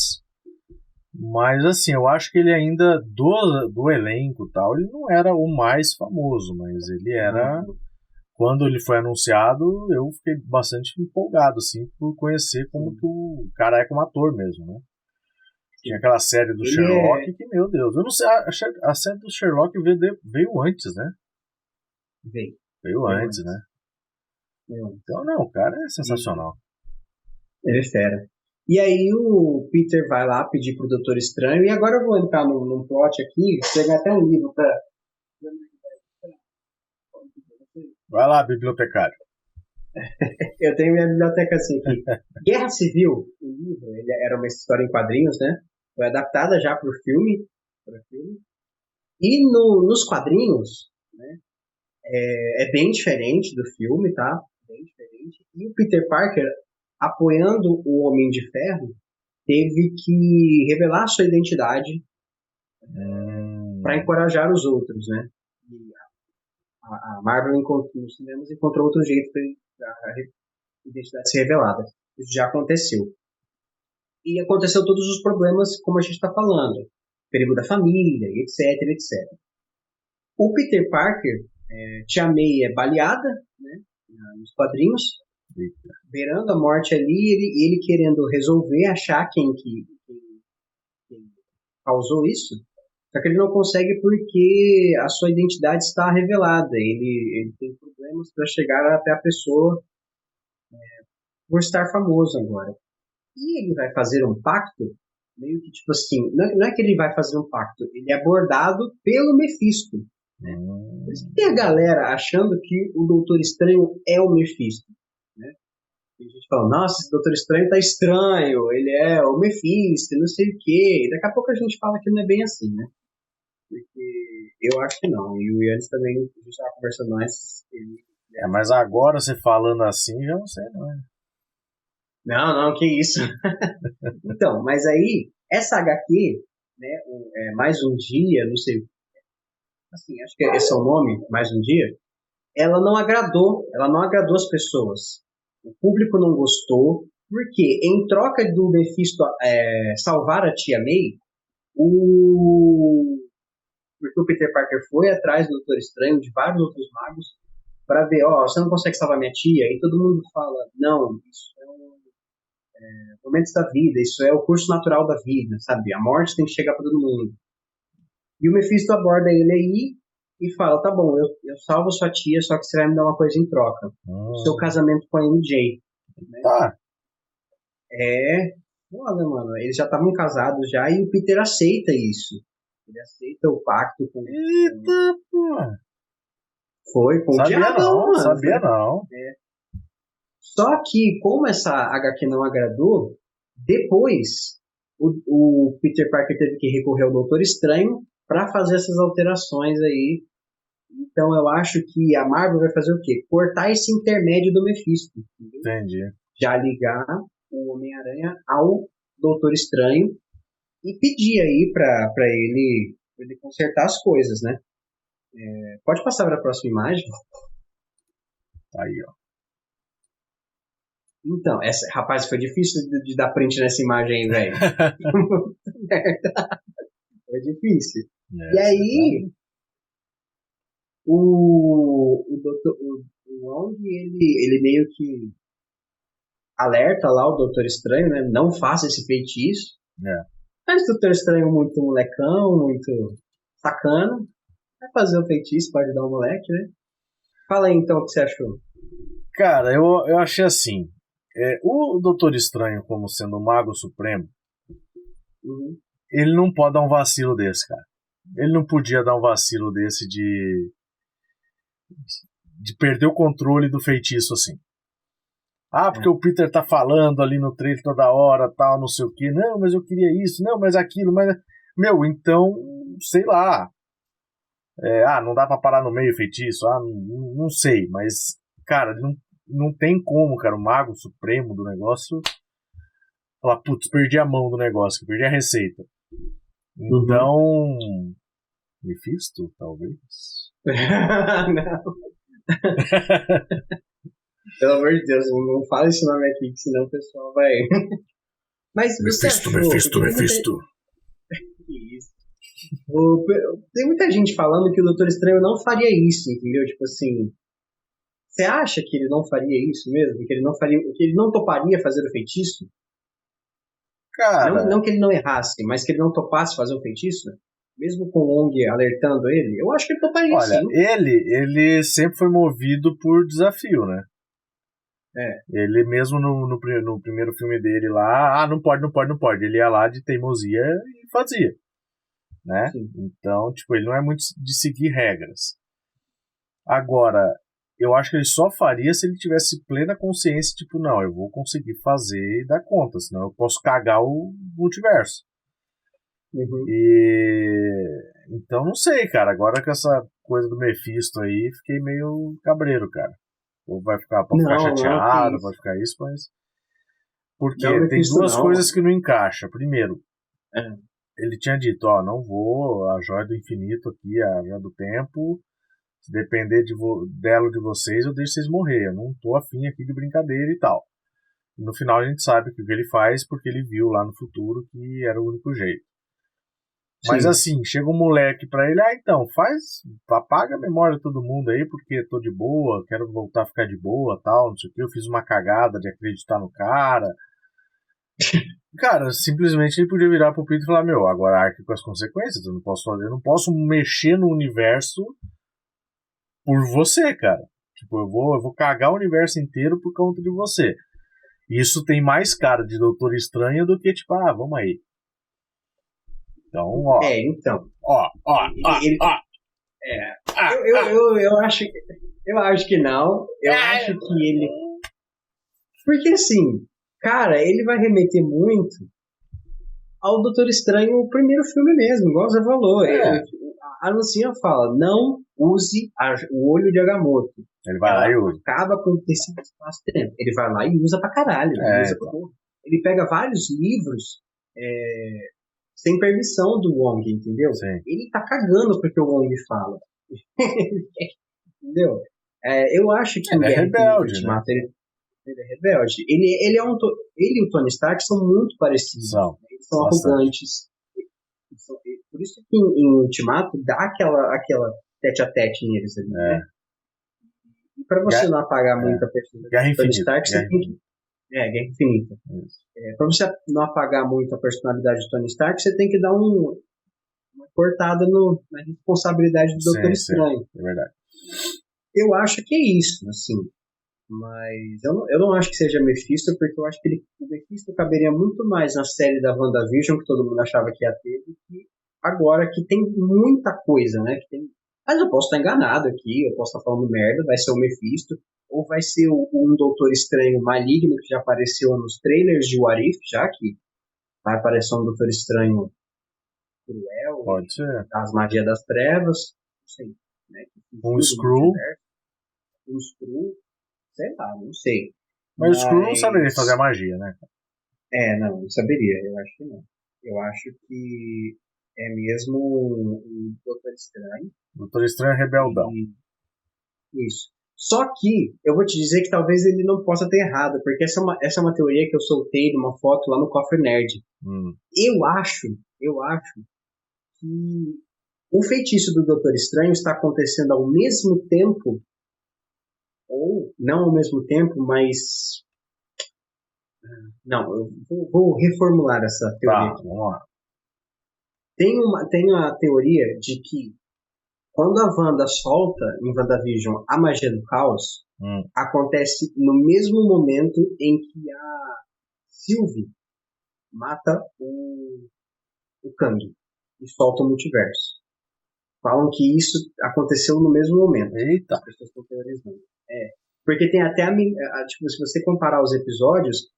Mas assim, eu acho que ele ainda, do, do elenco tal, ele não era o mais famoso, mas ele era. Quando ele foi anunciado, eu fiquei bastante empolgado, assim, por conhecer como que o cara é como ator mesmo, né? Tinha aquela série do ele Sherlock é... que, meu Deus, eu não sei, a, a série do Sherlock veio, veio antes, né? Veio. Veio, veio antes, antes, né? Veio. Então, não, o cara é sensacional. Ele é fera. E aí o Peter vai lá pedir pro Doutor Estranho, e agora eu vou entrar num, num plot aqui, pegar até um livro pra Vai lá, bibliotecário. eu tenho minha biblioteca assim aqui. Guerra Civil, o livro, ele era uma história em quadrinhos, né? Foi adaptada já para o filme, filme. E no, nos quadrinhos, né? É, é, bem diferente do filme, tá? Bem diferente. E o Peter Parker, apoiando o Homem de Ferro, teve que revelar sua identidade hum. para encorajar os outros, né? a, Marvel encontrou, nos cinemas encontrou outro jeito para a identidade ser revelada. Isso já aconteceu. E aconteceu todos os problemas, como a gente está falando. Perigo da família, etc, etc. O Peter Parker, é, Tia May é baleada, né, nos quadrinhos, beirando a morte ali, ele, ele querendo resolver, achar quem que quem causou isso, só que ele não consegue porque a sua identidade está revelada. Ele, ele tem problemas para chegar até a pessoa é, por estar famoso agora. E ele vai fazer um pacto, meio que tipo assim, não, é que ele vai fazer um pacto, ele é abordado pelo Mephisto. Né? Por isso que tem a galera achando que o Doutor Estranho é o Mephisto. Né? a gente fala, nossa, esse Doutor Estranho tá estranho, ele é o Mephisto, não sei o quê. E daqui a pouco a gente fala que não é bem assim, né? porque eu acho que não. E o Yannis também, a gente estava conversando antes. Ele... É, mas agora você falando assim, já não sei, não é? Não, não, que isso. então, mas aí, essa HQ, né, é, mais um dia, não sei, assim, acho que esse é o nome, mais um dia, ela não agradou, ela não agradou as pessoas. O público não gostou, porque em troca do Mephisto é, salvar a tia May, o porque o Peter Parker foi atrás do Doutor Estranho, de vários outros magos, para ver, ó, oh, você não consegue salvar minha tia? E todo mundo fala, não, isso é momentos da vida, isso é o curso natural da vida, sabe? A morte tem que chegar para todo mundo. E o Mephisto aborda ele aí e fala, tá bom, eu, eu salvo sua tia, só que você vai me dar uma coisa em troca. Hum. Seu casamento com a MJ. Né? Tá. É, foda, mano. Eles já estavam casados já e o Peter aceita isso. Ele aceita o pacto com. Eita, pô! Foi com sabia o diabo, não, mano. Sabia não. É. Só que, como essa HQ não agradou, depois o, o Peter Parker teve que recorrer ao Doutor Estranho para fazer essas alterações aí. Então eu acho que a Marvel vai fazer o quê? Cortar esse intermédio do Mephisto. Entendeu? Entendi. Já ligar o Homem-Aranha ao Doutor Estranho e pedir aí para ele, ele consertar as coisas, né? É, pode passar para a próxima imagem. Aí, ó. Então, essa, rapaz, foi difícil de, de dar print nessa imagem aí, velho. foi difícil. É, e aí, o, o, doutor, o, o Wong, ele, ele meio que alerta lá o Doutor Estranho, né? Não faça esse feitiço. É. Mas o Doutor Estranho muito molecão, muito sacana. Vai fazer o feitiço para ajudar o moleque, né? Fala aí então o que você achou. Cara, eu, eu achei assim. É, o Doutor Estranho, como sendo o Mago Supremo, uhum. ele não pode dar um vacilo desse, cara. Ele não podia dar um vacilo desse de. de perder o controle do feitiço assim. Ah, porque é. o Peter tá falando ali no trailer toda hora, tal, não sei o que. Não, mas eu queria isso, não, mas aquilo, mas. Meu, então, sei lá. É, ah, não dá pra parar no meio feitiço? Ah, não, não sei, mas, cara, não, não tem como, cara, o mago supremo do negócio falar, putz, perdi a mão do negócio, perdi a receita. Uhum. Então, uhum. Mephisto, talvez? não. Pelo amor de Deus, não fala esse nome aqui, que senão o pessoal vai. Mas Mephisto, Mephisto, Mephisto. Isso. O, tem muita gente falando que o Doutor Estranho não faria isso, entendeu? Tipo assim, você acha que ele não faria isso mesmo? Que ele não faria, que ele não toparia fazer o feitiço? Cara. Não, não que ele não errasse, mas que ele não topasse fazer o feitiço? Mesmo com o Ong alertando ele, eu acho que ele toparia Olha, sim. ele, ele sempre foi movido por desafio, né? É. Ele mesmo no, no, no, primeiro filme dele lá, ah, não pode, não pode, não pode. Ele ia lá de teimosia e fazia. Né? Sim. Então, tipo, ele não é muito de seguir regras. Agora, eu acho que ele só faria se ele tivesse plena consciência, tipo, não, eu vou conseguir fazer e dar conta, senão eu posso cagar o multiverso. Uhum. E então não sei, cara. Agora com essa coisa do Mephisto aí, fiquei meio cabreiro, cara. Ou vai ficar, pode ficar não, chateado, não pode ficar isso, mas. Porque não, tem duas coisas que não encaixa. Primeiro, é. ele tinha dito, ó, não vou, a joia do infinito aqui, a joia do tempo, se depender de dela de vocês, eu deixo vocês morrer. Eu não tô afim aqui de brincadeira e tal. E no final a gente sabe que o que ele faz porque ele viu lá no futuro que era o único jeito. Sim. Mas assim, chega um moleque pra ele, ah, então, faz, apaga a memória de todo mundo aí, porque tô de boa, quero voltar a ficar de boa, tal, não sei o que, eu fiz uma cagada de acreditar no cara. cara, simplesmente ele podia virar pro Peter e falar, meu, agora arque com as consequências, eu não posso fazer, eu não posso mexer no universo por você, cara. Tipo, eu vou, eu vou cagar o universo inteiro por conta de você. Isso tem mais cara de Doutor Estranho do que, tipo, ah, vamos aí. Então, ó. É, então. Ó, ó, ó, ele, ó. É. Ah, eu, eu, ah. eu, eu, acho, eu acho que não. Eu ah, acho que ele. Porque assim, cara, ele vai remeter muito ao Doutor Estranho, o primeiro filme mesmo, igual você falou. É. A Lucinha fala, não use a, o olho de Agamotto. Ele vai lá e usa. Acaba com esse espaço-tempo. Ele vai lá e usa pra caralho. É, usa então. Ele pega vários livros é, sem permissão do Wong, entendeu? Sim. Ele tá cagando porque o Wong fala. entendeu? É, eu acho que ele o é rebelde, Ultimato, né? ele, ele, é rebelde. Ele, ele, é um, ele e o Tony Stark são muito parecidos. São. Né? Eles são arrogantes. Por isso que em, em Ultimato dá aquela, aquela tete a tete neles ali, é. né? E pra você Guerra, não apagar é. muito a personalidade do Tony Stark, você tem que. É, Guerra Infinita. É, pra você não apagar muito a personalidade do Tony Stark, você tem que dar um, uma cortada no, na responsabilidade do Doutor Estranho. É verdade. Eu acho que é isso, assim. Mas eu não, eu não acho que seja Mephisto, porque eu acho que ele, o Mephisto caberia muito mais na série da WandaVision, que todo mundo achava que ia ter, do que agora, que tem muita coisa, né? Que tem... Mas eu posso estar enganado aqui, eu posso estar falando merda, vai ser o Mephisto, ou vai ser o, um Doutor Estranho maligno que já apareceu nos trailers de What If, já que vai aparecer um Doutor Estranho cruel. Pode ser. As magias das trevas. Não sei. Né? Um Screw. Um Screw. Sei lá, não sei. Mas, Mas o Screw não saberia fazer a magia, né? É, não, não saberia. Eu acho que não. Eu acho que é mesmo o Doutor Estranho. Doutor Estranho é rebeldão. E... Isso. Só que eu vou te dizer que talvez ele não possa ter errado, porque essa é uma, essa é uma teoria que eu soltei numa foto lá no Cofre Nerd. Hum. Eu acho, eu acho que o feitiço do Doutor Estranho está acontecendo ao mesmo tempo, ou não ao mesmo tempo, mas. Não, eu vou, vou reformular essa teoria. Tá, vamos lá. Tem, uma, tem a teoria de que quando a Wanda solta em WandaVision a magia do caos, hum. acontece no mesmo momento em que a Sylvie mata o, o Kang e solta o multiverso. Falam que isso aconteceu no mesmo momento. Eita! As pessoas estão teorizando. É. Porque tem até a, a, Tipo, se você comparar os episódios,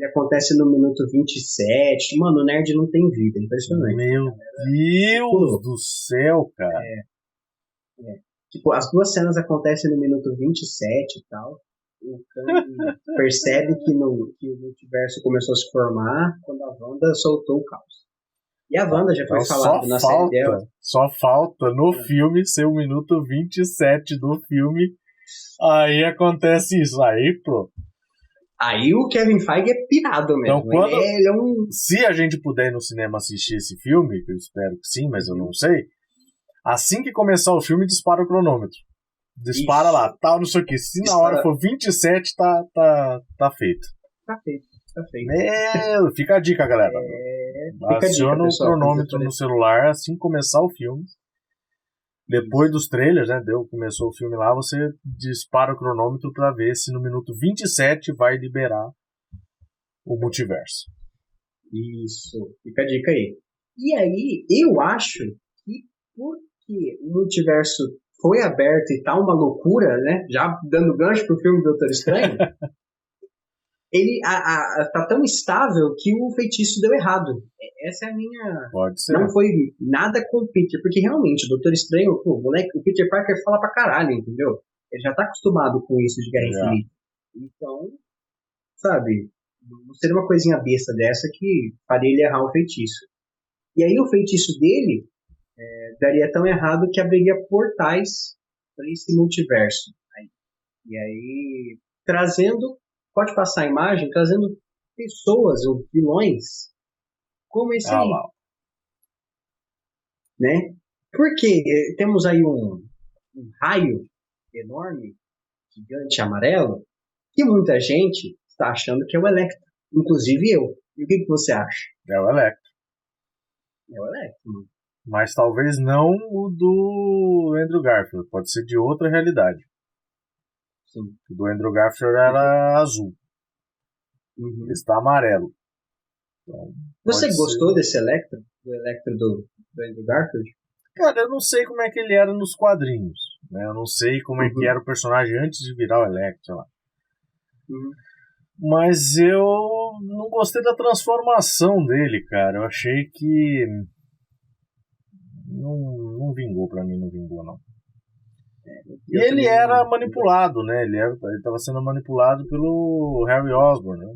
ele acontece no minuto 27. Mano, o nerd não tem vida, impressionante. Meu Deus do céu, cara. É. É. Tipo, as duas cenas acontecem no minuto 27 e tal. O Kang percebe que, no, que o multiverso começou a se formar quando a Wanda soltou o caos. E a Wanda já foi então, falado na falta, série dela. Só falta no é. filme ser o minuto 27 do filme. Aí acontece isso. Aí, pô. Aí o Kevin Feige é pirado mesmo. Então, quando, ele, é, ele é um... Se a gente puder ir no cinema assistir esse filme, que eu espero que sim, mas eu não sei, Assim que começar o filme, dispara o cronômetro. Dispara Isso. lá, tal, não sei o que. Se dispara. na hora for 27, tá, tá, tá feito. Tá feito, tá feito. Meu, fica a dica, galera. É, Aciona o cronômetro no celular assim que começar o filme. Depois dos trailers, né? Deu, começou o filme lá, você dispara o cronômetro para ver se no minuto 27 vai liberar o multiverso. Isso, fica a dica aí. E aí, eu acho que por que o multiverso foi aberto e tá uma loucura, né? Já dando gancho pro filme Doutor Estranho. ele a, a, tá tão estável que o feitiço deu errado. Essa é a minha. Pode ser. Não foi nada com o Peter, porque realmente o Doutor Estranho, pô, o, moleque, o Peter Parker fala pra caralho, entendeu? Ele já tá acostumado com isso de Guerra Infinita. Então, sabe, não seria uma coisinha besta dessa que faria ele errar o feitiço. E aí o feitiço dele é, daria tão errado que abriria portais para esse multiverso. Aí, e aí, trazendo, pode passar a imagem, trazendo pessoas ou vilões como esse ah, aí. Lá. Né? Porque temos aí um, um raio enorme, gigante amarelo, que muita gente está achando que é o Electro. Inclusive eu. E o que, que você acha? É o Electro. É o Electro, mas talvez não o do Andrew Garfield, pode ser de outra realidade. Sim. O do Andrew Garfield era azul. Uhum. Está amarelo. Então, Você gostou ser... desse Electro? Do Electro do, do Andrew Garfield? Cara, eu não sei como é que ele era nos quadrinhos. Né? Eu não sei como uhum. é que uhum. era o personagem antes de virar o Electro, sei lá. Uhum. Mas eu não gostei da transformação dele, cara. Eu achei que não, não vingou para mim, não vingou não. E ele era manipulado, né? Ele estava sendo manipulado pelo Harry Osborn, né?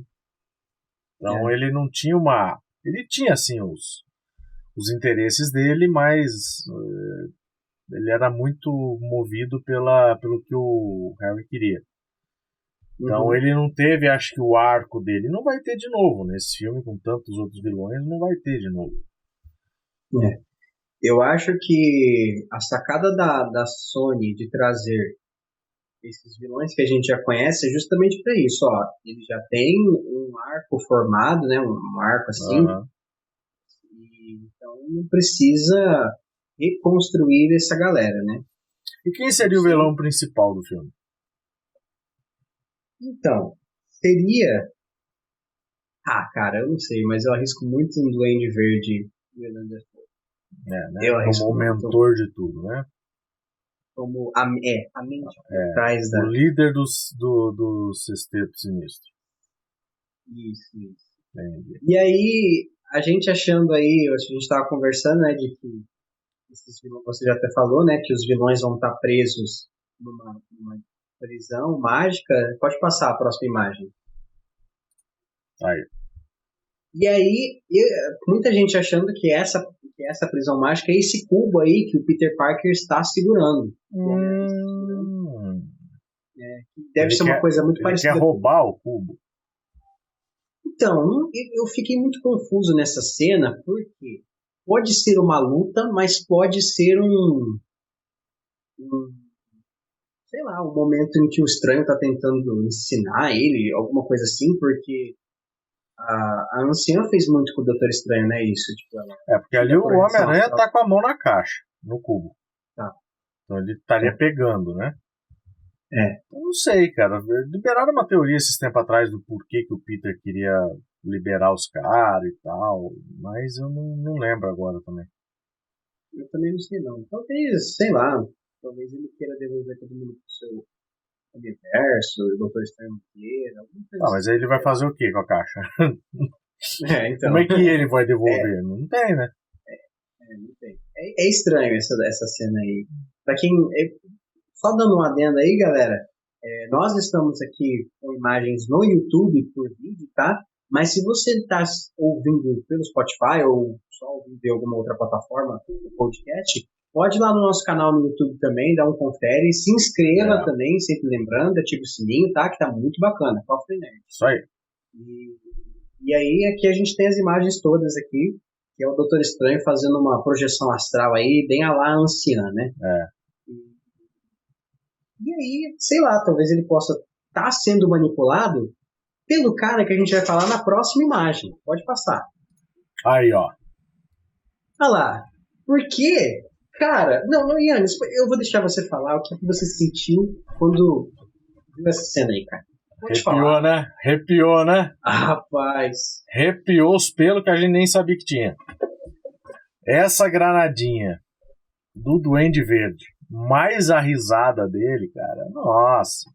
Então é. ele não tinha uma. Ele tinha assim os, os interesses dele, mas uh, ele era muito movido pela, pelo que o Harry queria. Então uhum. ele não teve, acho que, o arco dele. Não vai ter de novo nesse filme, com tantos outros vilões, não vai ter de novo. É. Eu acho que a sacada da, da Sony de trazer esses vilões que a gente já conhece é justamente para isso, ó. Ele já tem um arco formado, né? Um arco assim. Uhum. E, então não precisa reconstruir essa galera, né? E quem seria o vilão principal do filme? Então, seria. Ah, cara, eu não sei, mas eu arrisco muito um Duende Verde é, né? Eu como o mentor de tudo, né? Como a, é, a mente é, atrás da. O líder dos, do, do sexteto sinistro. Isso, isso. Entendi. E aí, a gente achando aí, a gente estava conversando, né, de que esses vilões, você já até falou, né, que os vilões vão estar presos numa, numa prisão mágica. Pode passar a próxima imagem. Aí. E aí, muita gente achando que essa, que essa prisão mágica é esse cubo aí que o Peter Parker está segurando. Hum. É, deve ele ser uma coisa muito ele parecida. Ele quer roubar o cubo. Então, eu fiquei muito confuso nessa cena, porque pode ser uma luta, mas pode ser um, um sei lá, um momento em que o estranho está tentando ensinar ele, alguma coisa assim, porque a, a anciã fez muito com o Doutor Estranho, né? Isso, tipo, ela, É, porque ali o Homem-Aranha tá com a mão na caixa, no cubo. Tá. Então ele estaria pegando, né? É. Eu não sei, cara. Liberaram uma teoria esses tempos atrás do porquê que o Peter queria liberar os caras e tal, mas eu não, não lembro agora também. Eu também não sei não. Talvez, sei lá, talvez ele queira devolver todo mundo pro seu universo, o Doutor Estranho inteiro, alguma coisa Ah, mas aí ele vai fazer o que com a caixa? É, então. Como é que ele vai devolver? Não tem, né? É, não tem. É, é estranho essa, essa cena aí. Pra quem. é- só dando uma adenda aí, galera. é, nós estamos aqui com imagens no YouTube por vídeo, tá? Mas se você está ouvindo pelo Spotify ou só ouvindo em alguma outra plataforma do podcast, pode ir lá no nosso canal no YouTube também, dá um confere, se inscreva É. também, sempre lembrando, ativa o sininho, tá? Que tá muito bacana. Cofre Nerd. Isso aí. E, e aí aqui a gente tem as imagens todas aqui, que é o Doutor Estranho fazendo uma projeção astral aí, bem a lá anciã, né? É. E aí, sei lá, talvez ele possa estar sendo manipulado pelo cara que a gente vai falar na próxima imagem. Pode passar. Aí, ó. Olha lá. Por quê? Cara, não, não, Yannis, eu vou deixar você falar o que você sentiu quando viu essa cena aí, cara. Arrepiou, né? Arrepiou, né? Ah, rapaz. Arrepiou os pelos que a gente nem sabia que tinha. Essa granadinha do Duende Verde, mais a risada dele, cara, nossa.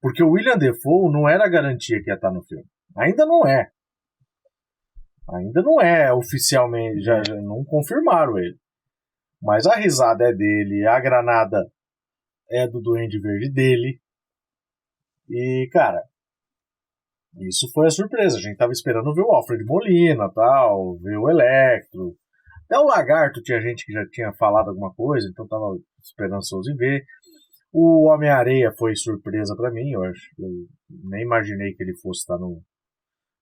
Porque o William Defoe não era a garantia que ia estar no filme. Ainda não é. Ainda não é oficialmente, já, já não confirmaram ele. Mas a risada é dele, a granada é do Duende Verde dele. E, cara, isso foi a surpresa. A gente tava esperando ver o Alfred Molina, tal, ver o Electro. Até o Lagarto tinha gente que já tinha falado alguma coisa, então tava esperançoso em ver. O Homem-Areia foi surpresa para mim, eu acho. Eu nem imaginei que ele fosse estar no,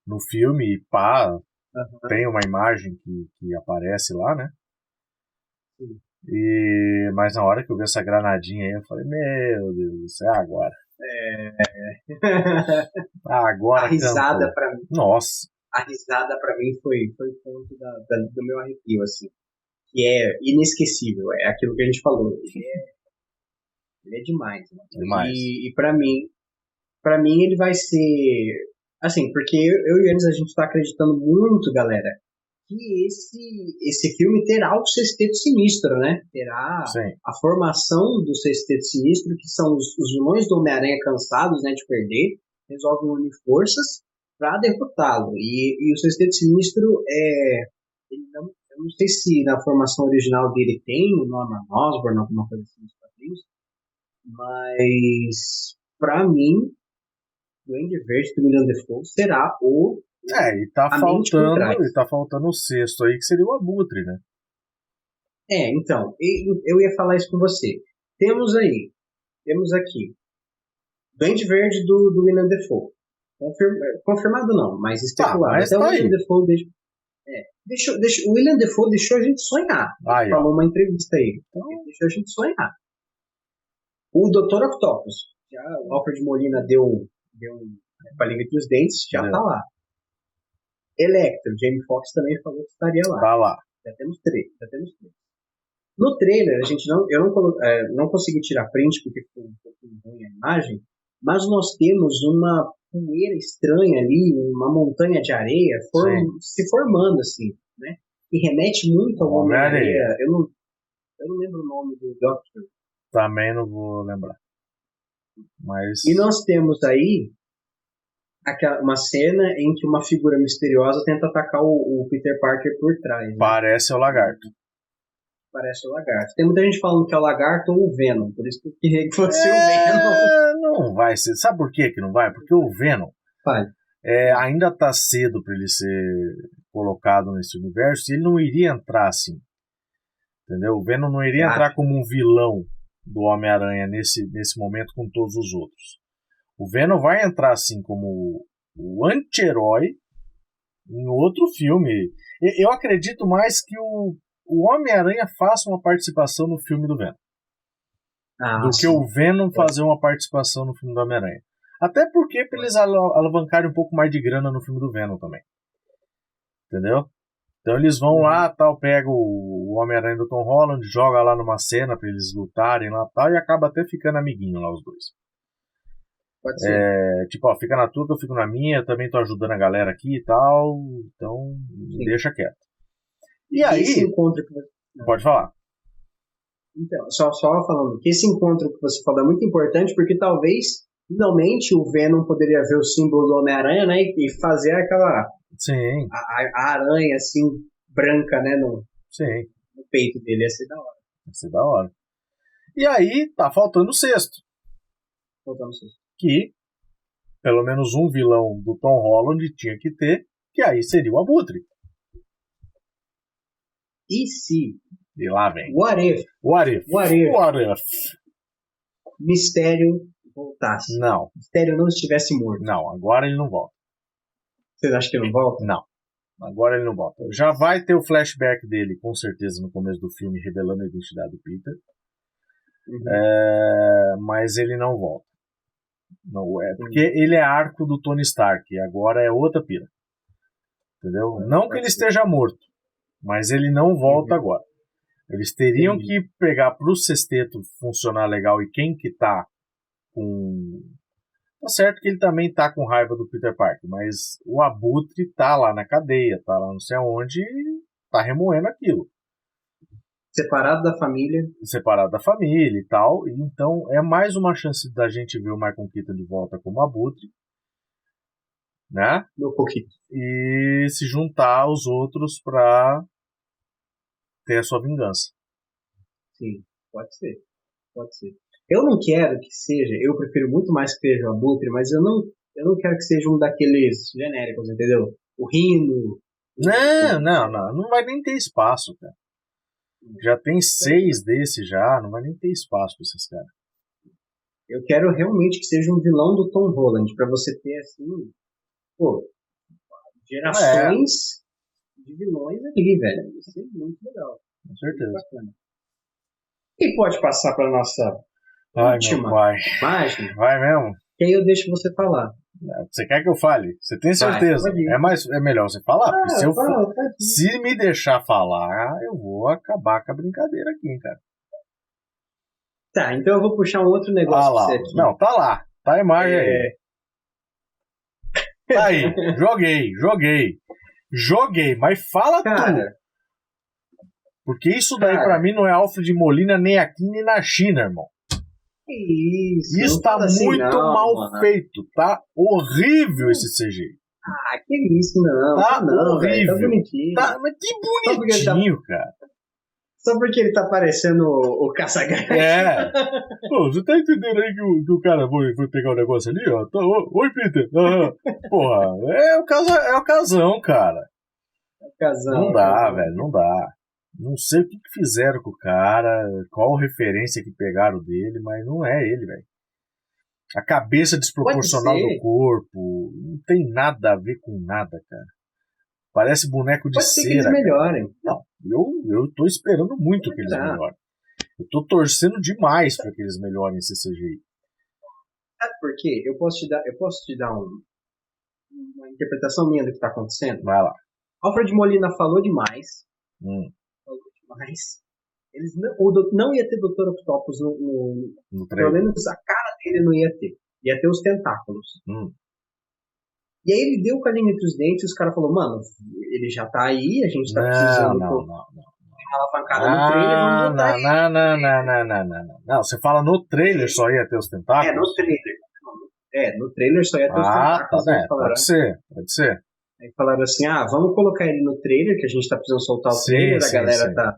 no filme e pá, Uhum. tem uma imagem que, que aparece lá, né? E, mas na hora que eu vi essa granadinha aí, eu falei, meu Deus do céu, agora. Agora a risada cantou. pra mim, Nossa, a risada para mim foi foi o ponto da, da- do meu arrepio assim, que é inesquecível, é aquilo que a gente falou. Ele é, ele é demais, né? Demais. E, e para mim, para mim ele vai ser assim, porque eu, eu e eles a gente tá acreditando muito, galera, que esse esse filme terá o sexteto sinistro, né? Terá sim. a formação do Sexteto Sinistro, que são os, os vilões do Homem-Aranha cansados né, de perder, resolvem unir forças para derrotá-lo. E, e o Sexteto Sinistro é. Não, eu não sei se na formação original dele tem o Norman Osborn, alguma coisa assim nos quadrinhos, mas para mim, Duende Verde do William Defoe será o. É, e tá faltando, e tá faltando o sexto aí, que seria o Abutre, né? É, então, eu ia falar isso com você. Temos aí, temos aqui, Duende Verde do, do William Defoe. Confirma- confirmado não, mas especulado. Tá, mas Até tá o aí. William Defoe deixou, é, deixou, deixou- o William Defoe deixou a gente sonhar. Ó. Falou uma entrevista aí. Então, ele deixou a gente sonhar. O Dr. Octopus, já o Alfred Molina deu, deu um com a língua entre os dentes, já Deu. tá lá. Electro, Jamie Foxx também falou que estaria lá. Tá lá. Já temos três, já temos três. No trailer, a gente não, eu não, é, não consegui tirar print porque ficou um pouco ruim a imagem, mas nós temos uma poeira estranha ali, uma montanha de areia form- se formando assim, né? E remete muito ao. Homem-Areia. Eu não, eu não lembro o nome do Doctor. Também não vou lembrar. Mas. E nós temos aí aquela, uma cena em que uma figura misteriosa tenta atacar o, o Peter Parker por trás. Né? Parece o lagarto. Parece o lagarto. Tem muita gente falando que é o lagarto ou o Venom, por isso que fosse é, o Venom. Não vai ser. Sabe por que que não vai? Porque o Venom é, ainda está cedo para ele ser colocado nesse universo e ele não iria entrar assim. Entendeu? O Venom não iria ah. entrar como um vilão do Homem-Aranha nesse, nesse momento com todos os outros. O Venom vai entrar assim como o anti-herói em outro filme. Eu acredito mais que o, o Homem-Aranha faça uma participação no filme do Venom. Ah, do sim. que o Venom fazer uma participação no filme do Homem-Aranha. Até porque para eles alavancarem um pouco mais de grana no filme do Venom também. Entendeu? Então eles vão uhum. lá, tal, pega o Homem-Aranha do Tom Holland, joga lá numa cena para eles lutarem lá tal, e acaba até ficando amiguinho lá os dois. Pode ser. É, tipo, ó, fica na tua que eu fico na minha, eu também tô ajudando a galera aqui e tal, então Sim. deixa quieto. E aí. Esse encontro que você... Pode falar. Então, só, só falando que esse encontro que você falou é muito importante porque talvez, finalmente, o Venom poderia ver o símbolo do Homem-Aranha, né? E fazer aquela. Sim. A, a, aranha, assim, branca, né? No, Sim. no peito dele. Ia ser da hora. Ia ser da hora. E aí, tá faltando o sexto. Faltando o sexto que pelo menos um vilão do Tom Holland tinha que ter, que aí seria o Abutre. E se? E lá vem. What if? What if? What if? What if? Mistério voltasse. Não. Mistério não estivesse morto. Não, agora ele não volta. Vocês acham que ele não volta? Não. Agora ele não volta. Já vai ter o flashback dele, com certeza, no começo do filme, revelando a identidade do Peter. Uhum. É... Mas ele não volta. Não é, porque ele é arco do Tony Stark, e agora é outra pira. Entendeu? É, não que ele esteja morto, mas ele não volta uhum. agora. Eles teriam que pegar pro sexteto funcionar legal e quem que tá com. Tá certo que ele também tá com raiva do Peter Parker, mas o Abutre tá lá na cadeia, tá lá não sei aonde e tá remoendo aquilo separado da família. Separado da família e tal. Então é mais uma chance da gente ver o Michael Keaton de volta como abutre. Né? Meu pouquinho. E se juntar aos outros pra ter a sua vingança. Sim, pode ser. Pode ser. Eu não quero que seja, eu prefiro muito mais que seja o Abutre, mas eu não, eu não quero que seja um daqueles genéricos, entendeu? O Rino. Não, não, não. Não vai nem ter espaço, cara. Já tem seis desses já, não vai nem ter espaço pra esses caras. Eu quero realmente que seja um vilão do Tom Holland, para você ter assim, pô, gerações é. de vilões ali, velho. Isso é muito legal. Com certeza. Quem pode passar para nossa Ai, última página? Vai mesmo? Que aí eu deixo você falar. Você quer que eu fale? Você tem certeza? Vai, é, mais, é melhor você falar, ah, se, eu fala, for, se me deixar falar, eu vou acabar com a brincadeira aqui, cara. Tá, então eu vou puxar um outro negócio ah, lá. aqui. Não, tá lá. Tá a imagem é... aí. Tá aí, joguei, joguei. Joguei, mas fala cara, tu. Porque isso daí para mim não é Alfred Molina nem aqui nem na China, irmão isso? Isso tá assim, muito não, mal mano. feito, tá horrível esse CG. Ah, que isso, não. Tá, tá não, horrível. Véio, tá bonitinho. Tá, mas que bonitinho, tá... cara. Só porque ele tá parecendo o, o caça É. Pô, você tá entendendo aí que o, que o cara foi, foi pegar o um negócio ali, ó? Tá, oi, Peter. Uhum. Porra, é o, casa, é o casão, cara. É o casão. Não dá, casão. velho, não dá. Não sei o que, fizeram com o cara, qual referência que pegaram dele, mas não é ele, velho. A cabeça desproporcional do corpo, não tem nada a ver com nada, cara. Parece boneco de Pode cera. que eles melhorem. Não, eu, eu tô esperando muito que eles melhorem. Eu tô torcendo demais para que eles melhorem esse CGI. Sabe por quê? Eu posso te dar, eu posso te dar um, uma interpretação minha do que tá acontecendo? Vai lá. Alfred Molina falou demais. Hum mas eles não, o, não ia ter Dr. Octopus no, no, no pelo menos a cara dele não ia ter. Ia ter os tentáculos. Hum. E aí ele deu o calinho entre os dentes e os caras falaram, mano, ele já tá aí, a gente tá não, precisando. Não, não, não, não. Alavancada ah, no trailer, vamos não, não, não, não, não, não, não, não. Não, você fala no trailer só ia ter os tentáculos? É, no trailer. É, no trailer só ia ter os ah, tentáculos. Tá, pode ser, pode ser. Aí falaram assim, ah, vamos colocar ele no trailer, que a gente tá precisando soltar o sim, trailer, sim, a galera sim. tá...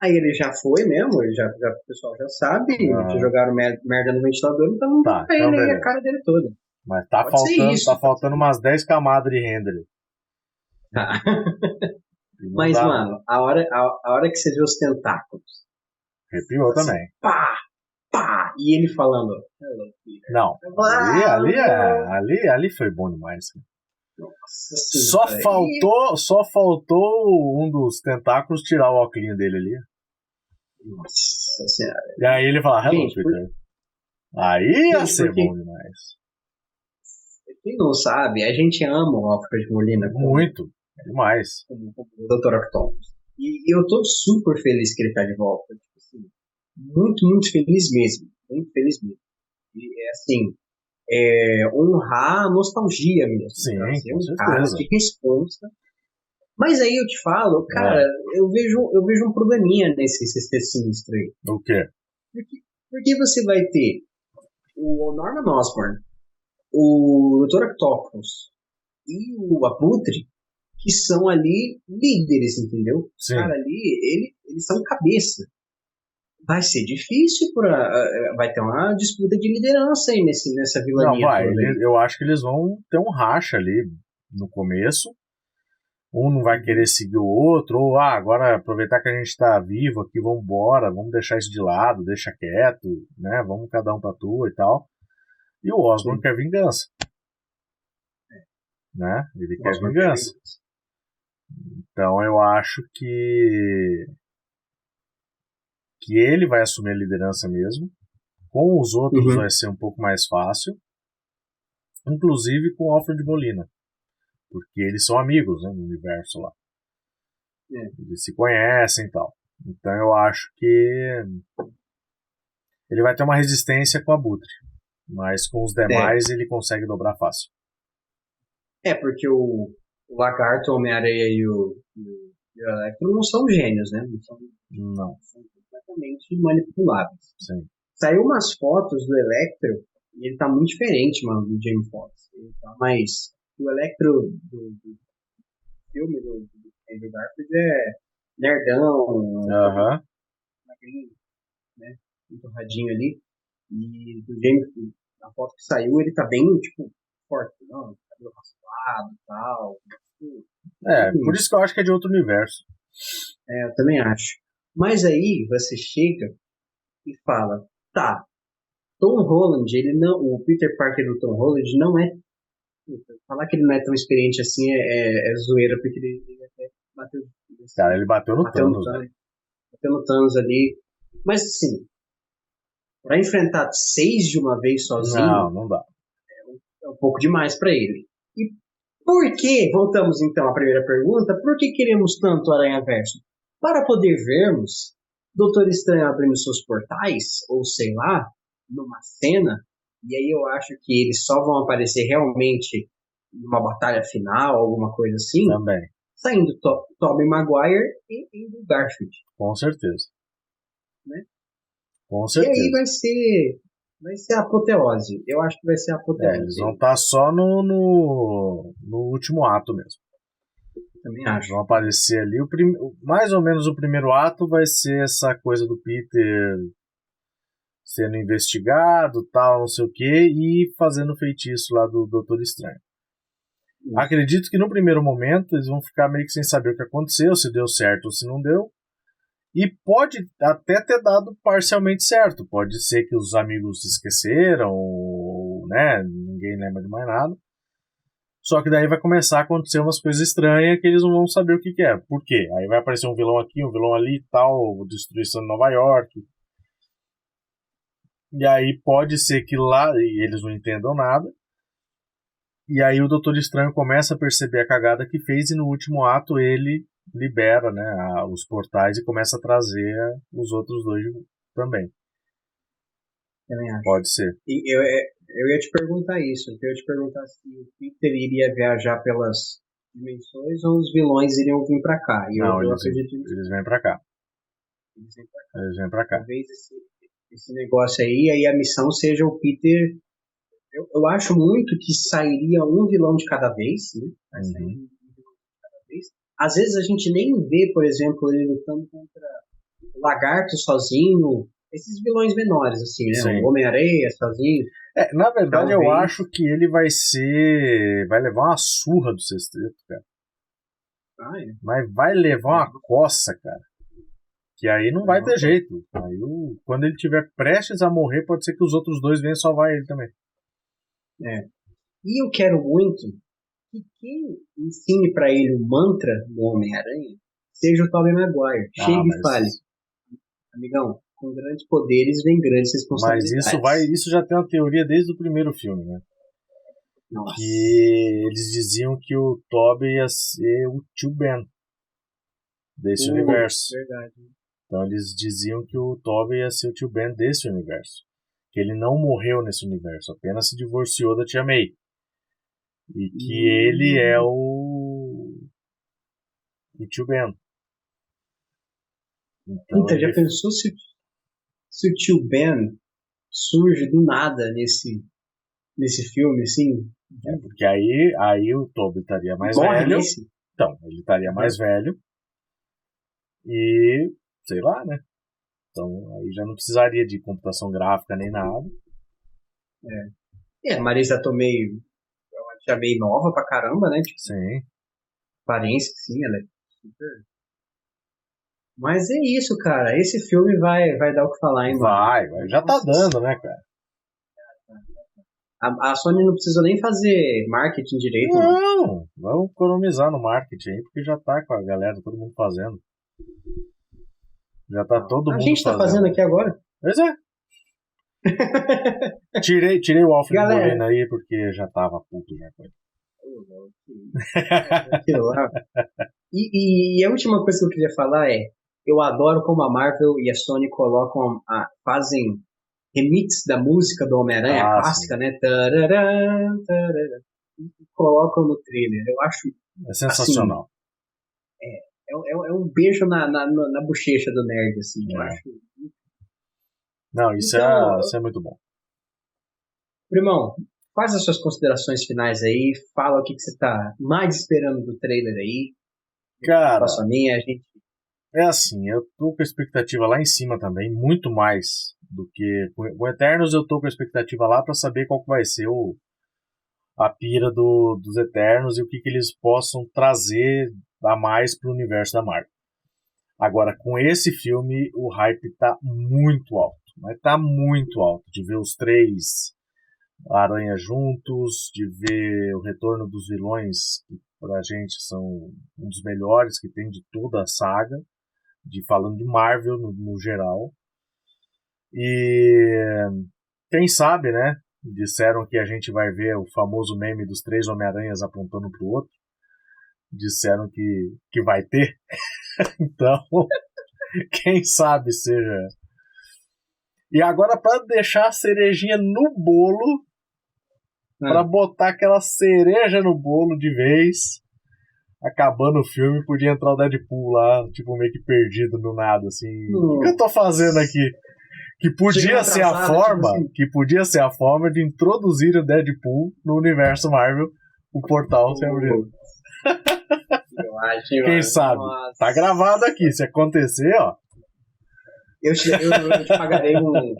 Aí ele já foi mesmo, ele já, já, o pessoal já sabe, ah. já jogaram merda no ventilador, então não tá, tá ele aí a cara dele toda. Mas tá faltando, isso, tá faltando umas 10 camadas de render. Tá. Mas, dá, mano, a hora, a, a, hora que você vê os tentáculos. Arrepiou assim, também. Pá! Pá! E ele falando. Hello, Peter. Não. Ali, ali, é, ali, ali foi bom demais. Nossa só faltou, só faltou um dos tentáculos tirar o óculos dele ali. Nossa senhora. E aí ele fala, hello, Gente, Peter. Por... Aí ia ser porque... bom demais. Quem não sabe, a gente ama o Alfred Molina. Como, Muito, demais. Como, como o Dr. Octopus. E eu tô super feliz que ele tá de volta. Tipo assim, muito, muito feliz mesmo. Muito feliz mesmo. E é assim, é, honrar a nostalgia mesmo. Sim, tá? Ser um cara de responsa. Mas aí eu te falo, cara, é. eu, vejo, eu vejo um probleminha nesse CC Sinistro aí. O quê? Porque, porque você vai ter o Norman Osborn o Dr. Octopus e o Abutre, que são ali líderes, entendeu? Sim. Cara, ali, ele, eles são cabeça. Vai ser difícil para vai ter uma disputa de liderança aí nesse, nessa vilania. Não, vai. eu acho que eles vão ter um racha ali no começo. Um não vai querer seguir o outro, ou ah, agora aproveitar que a gente está vivo aqui, vamos embora, vamos deixar isso de lado, deixa quieto, né? Vamos cada um pra tua e tal. E o Osborn quer vingança. Né? Ele quer vingança. Então eu acho que que ele vai assumir a liderança mesmo. Com os outros uhum. vai ser um pouco mais fácil. Inclusive com o Alfred Molina. Porque eles são amigos né, no universo lá. É. Eles se conhecem e tal. Então eu acho que ele vai ter uma resistência com a Butre. Mas com os demais é. ele consegue dobrar fácil. É, porque o, o Lagarto, o Homem-Areia e o, e o Electro não são gênios, né? Não são, não. são completamente manipuláveis. Sim. Saiu umas fotos do Electro e ele tá muito diferente, mano, do Jamie Foxx. Ele tá mais. O Electro do, do filme do, do Andrew Garfield é nerdão, uhum. magrinho, né? Muito radinho ali. E do James, na foto que saiu, ele tá bem, tipo, forte, não, cabelo raspado e tal. É, por isso que eu acho que é de outro universo. É, eu também acho. Mas aí você chega e fala, tá, Tom Holland, ele não, o Peter Parker do Tom Holland não é falar que ele não é tão experiente assim é, é, é zoeira, porque ele, ele até bateu. Cara, ele bateu no bateu Thanos. No, né? Bateu no Thanos ali. Mas assim, para enfrentar seis de uma vez sozinho. Não, não dá. É um, é um pouco demais para ele. E por que, voltamos então à primeira pergunta, por que queremos tanto Aranha Verso? Para poder vermos Doutor Estranho abrindo seus portais, ou sei lá, numa cena, e aí eu acho que eles só vão aparecer realmente numa batalha final, alguma coisa assim. Também. Saindo to Tobey Maguire e indo Garfield. Com certeza. Né? Com certeza. E aí vai ser. Vai ser a apoteose. Eu acho que vai ser a apoteose. É, eles vão estar tá só no, no, no último ato mesmo. Também acho. Vão aparecer ali. O prim... Mais ou menos o primeiro ato vai ser essa coisa do Peter sendo investigado, tal, não sei o que, e fazendo feitiço lá do Doutor Estranho. Acredito que no primeiro momento eles vão ficar meio que sem saber o que aconteceu, se deu certo ou se não deu. E pode até ter dado parcialmente certo. Pode ser que os amigos esqueceram, né? Ninguém lembra de mais nada. Só que daí vai começar a acontecer umas coisas estranhas que eles não vão saber o que, que é. Por quê? Aí vai aparecer um vilão aqui, um vilão ali e tal, destruição de Nova York. E aí pode ser que lá eles não entendam nada. E aí o Doutor Estranho começa a perceber a cagada que fez e no último ato ele libera né, a, os portais e começa a trazer os outros dois também. Pode ser. E eu, é, eu ia te perguntar isso. Eu ia te perguntar se o Peter iria viajar pelas dimensões ou os vilões iriam vir para cá. E Não, eu, eles, acredito eles vêm para cá. Eles vêm pra cá. Eles vêm pra cá. Talvez esse, esse negócio aí, aí a missão seja o Peter Eu, eu acho muito que sairia um vilão de cada vez, né? Uhum. Às vezes a gente nem vê, por exemplo, ele lutando contra o Lagarto sozinho, esses vilões menores, assim, né? O Homem-Areia sozinho. É, na verdade, Talvez. eu acho que ele vai ser. Vai levar uma surra do sexteto, cara. Ah, é. Mas vai levar uma coça, cara. Que aí não vai ter jeito. Aí o, quando ele tiver prestes a morrer, pode ser que os outros dois venham salvar ele também. É. E eu quero muito que quem ensine para ele o mantra do Homem-Aranha seja o Tobey Maguire. Ah, Chegue e fale. Amigão, com grandes poderes vem grandes responsabilidades. Mas isso vai, isso já tem uma teoria desde o primeiro filme, né? Nossa. Que eles diziam que o Tobey ia ser o tio Ben desse uh, universo. Verdade. Então eles diziam que o Tobey ia ser o tio Ben desse universo. Que ele não morreu nesse universo, apenas se divorciou da tia May. E que hum. ele é o. o tio Ben. Então, ele... já pensou se, se o tio Ben surge do nada nesse, nesse filme, assim? É, porque aí, aí o Toby estaria mais Morre velho. Nesse? Então, ele estaria mais velho. E sei lá, né? Então aí já não precisaria de computação gráfica nem nada. É. É, a Marisa Tomei é tia meio nova pra caramba, né? Tipo, sim. Aparência, sim, ela é super. Mas é isso, cara. Esse filme vai, vai dar o que falar, hein, Vai, vai. Já tá dando, né, cara? A, a Sony não precisa nem fazer marketing direito. Não, não, vamos economizar no marketing aí, porque já tá com a galera, todo mundo fazendo. Já tá todo a mundo. A gente tá fazendo aqui agora. Pois é. tirei, tirei o Alfred Galera... aí porque já tava puto já com ele. e, e, a última coisa que eu queria falar é: eu adoro como a Marvel e a Sony colocam, a, fazem remix da música do Homem-Aranha, ah, clássica, sim. né? Tarará, tarará, e colocam no trailer. Eu acho. É sensacional. Assim, é, é, é um beijo na, na, na, bochecha do nerd, assim, é. eu acho. Não, isso, é, então, é, isso é muito bom. Primão, faz as suas considerações finais aí, fala o que, que você tá mais esperando do trailer aí. Cara, Passo a minha, a gente... É assim, eu tô com a expectativa lá em cima também, muito mais do que. Com Eternos eu tô com a expectativa lá para saber qual que vai ser o, a pira do, dos Eternos e o que, que eles possam trazer a mais pro universo da Marvel. Agora, com esse filme, o hype tá muito alto. Mas tá muito alto. De ver os três Aranha juntos, de ver o retorno dos vilões, que pra gente são um dos melhores que tem de toda a saga, de falando de Marvel no, no geral. E quem sabe, né? Disseram que a gente vai ver o famoso meme dos três Homem-Aranhas apontando pro outro disseram que, que vai ter. então, quem sabe seja. E agora, para deixar a cerejinha no bolo, é. para botar aquela cereja no bolo de vez, acabando o filme, podia entrar o Deadpool lá, tipo, meio que perdido no nada, assim. O que eu tô fazendo aqui? Que podia ser a forma, tipo assim. que podia ser a forma de introduzir o Deadpool no universo Marvel, o portal se abriu. Quem mano, sabe? Nossa. Tá gravado aqui. Se acontecer, ó. Eu te, eu, eu te pagarei um.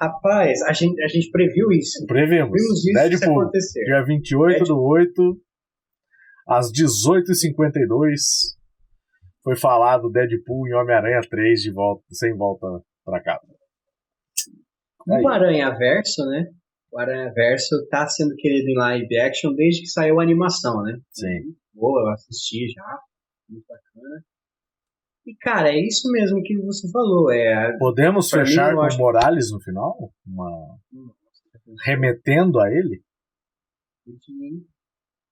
Rapaz, a gente, a gente previu isso. Previmos. Previmos isso Deadpool, acontecer. Dia 28 Deadpool. do 8, às 18h52, foi falado Deadpool em Homem-Aranha 3 de volta, sem volta pra casa. No Aranha Verso, né? o Aranha Verso tá sendo querido em live action desde que saiu a animação, né? Sim. Boa, eu assisti já. Muito bacana. E, cara, é isso mesmo que você falou. É, Podemos fechar mim, com acho... Morales no final? Uma... Remetendo a ele?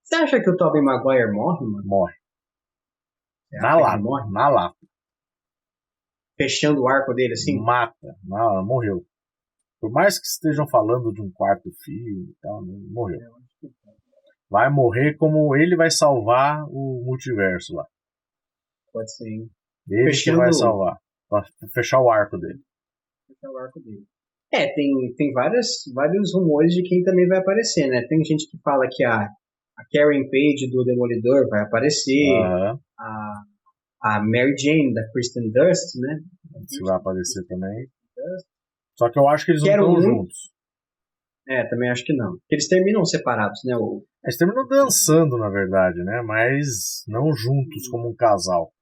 Você acha que o Tobey Maguire morre, mano? Morre. na lata. Morre? Na lata. Fechando o arco dele assim? Mata. Não, morreu. Por mais que estejam falando de um quarto filho e tal, né, morreu. Vai morrer como ele vai salvar o multiverso lá. Pode ser. Ele Fechando... que vai salvar. Pra fechar o arco dele. Fechar o arco dele. É, tem, tem várias, vários rumores de quem também vai aparecer, né? Tem gente que fala que a, a Karen Page do Demolidor vai aparecer, uhum. a, a Mary Jane da Kristen Dust, né? Vai aparecer também. Só que eu acho que eles Quero não estão juntos. É, também acho que não. Eles terminam separados, né? O... Eles terminam dançando, na verdade, né? Mas não juntos como um casal.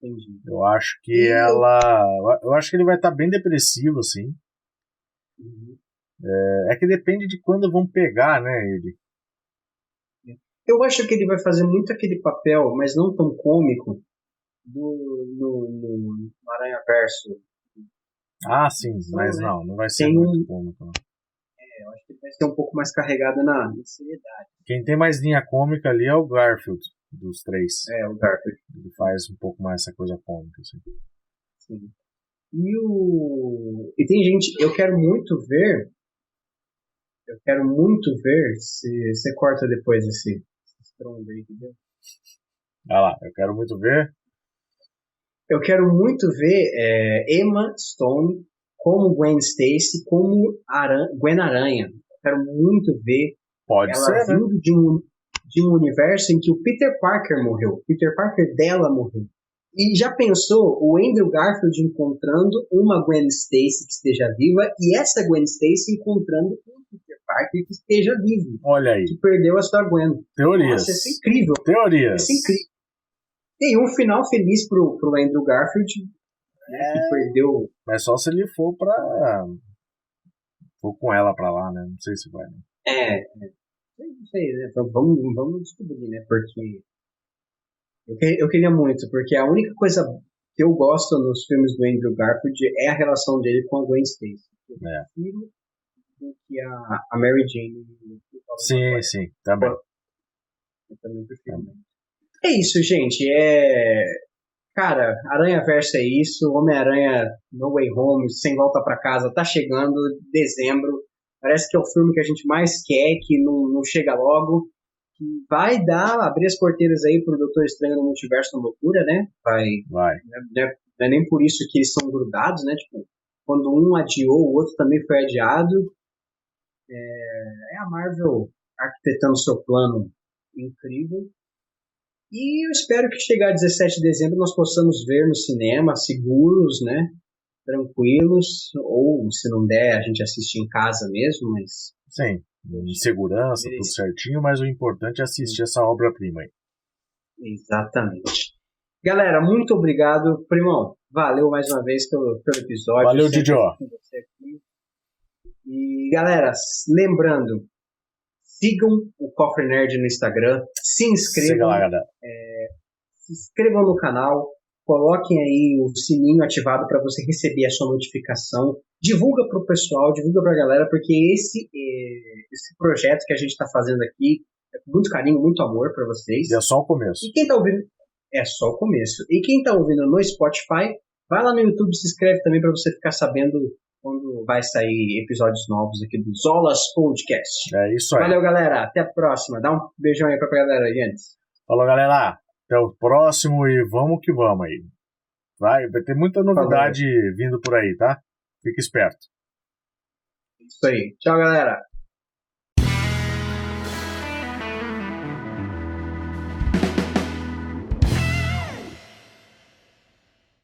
Entendi. Eu acho que ela. Eu acho que ele vai estar bem depressivo, assim. Uhum. É, é, que depende de quando vão pegar, né, ele. Eu acho que ele vai fazer muito aquele papel, mas não tão cômico, do, no, no Aranha Verso. Ah, sim, mas né? não, não vai ser tem muito cômico. Não. É, eu acho que ele vai ser um pouco mais carregado na, na seriedade. Quem tem mais linha cômica ali é o Garfield, dos três. É, o Garfield. Ele faz um pouco mais essa coisa cômica, assim. Sim. E o. E tem gente. Eu quero muito ver. Eu quero muito ver se você corta depois esse, aí, entendeu? Vai lá, eu quero muito ver. Eu quero muito ver é, Emma Stone como Gwen Stacy, como Aran Gwen Aranha. Eu quero muito ver Pode ela ser, né? vindo né? de, um, de um universo em que o Peter Parker morreu. Peter Parker dela morreu. E já pensou o Andrew Garfield encontrando uma Gwen Stacy que esteja viva e essa Gwen Stacy encontrando um Que esteja vivo. Olha aí. Que perdeu a sua Gwen. Teorias. Nossa, isso é incrível. Teorias. Isso é incrível. Tem um final feliz pro, pro Andrew Garfield, né, é... que perdeu. Mas só se ele for pra. For com ela pra lá, né? Não sei se vai. Né? É, é. Não sei, né? Então, vamos, vamos descobrir, né? Porque. Eu, eu queria muito, porque a única coisa que eu gosto nos filmes do Andrew Garfield é a relação dele com a Gwen Stacy. Eu é. prefiro do que a, a Mary Jane. Sim, sim, também. Eu também prefiro. Também. É isso, gente. É. Cara, Aranha Verso é isso. Homem-Aranha No Way Home, Sem Volta para Casa, tá chegando. Dezembro. Parece que é o filme que a gente mais quer, que não, não chega logo. Que vai dar, abrir as porteiras aí pro Doutor Estranho no Multiverso da Loucura, né? Vai. Vai. Não é, não é nem por isso que eles são grudados, né? Tipo, quando um adiou, o outro também foi adiado. É, é a Marvel arquitetando seu plano incrível. E eu espero que chegar a 17 de dezembro nós possamos ver no cinema, seguros, né? Tranquilos, ou se não der, a gente assiste em casa mesmo, mas. Sim, em segurança, tudo certinho, mas o importante é assistir essa obra-prima aí. Exatamente. Galera, muito obrigado. Primão, valeu mais uma vez pelo, pelo episódio. Valeu, Didio. E galera, lembrando, Sigam o Cofre Nerd no Instagram. Se inscrevam. Lá, é, se inscrevam no canal. Coloquem aí o sininho ativado para você receber a sua notificação. Divulga para o pessoal, divulga para a galera, porque esse, é, esse projeto que a gente está fazendo aqui é com muito carinho, muito amor para vocês. E é só o começo. E quem está ouvindo. É só o começo. E quem está ouvindo no Spotify, vai lá no YouTube, se inscreve também para você ficar sabendo quando vai sair episódios novos aqui do Zolas Podcast. É isso aí. Valeu, galera. Até a próxima. Dá um beijão aí pra galera, gente. Falou, galera. Até o próximo e vamos que vamos aí. Vai, vai ter muita novidade Falou. vindo por aí, tá? Fique esperto. Isso aí. Tchau, galera.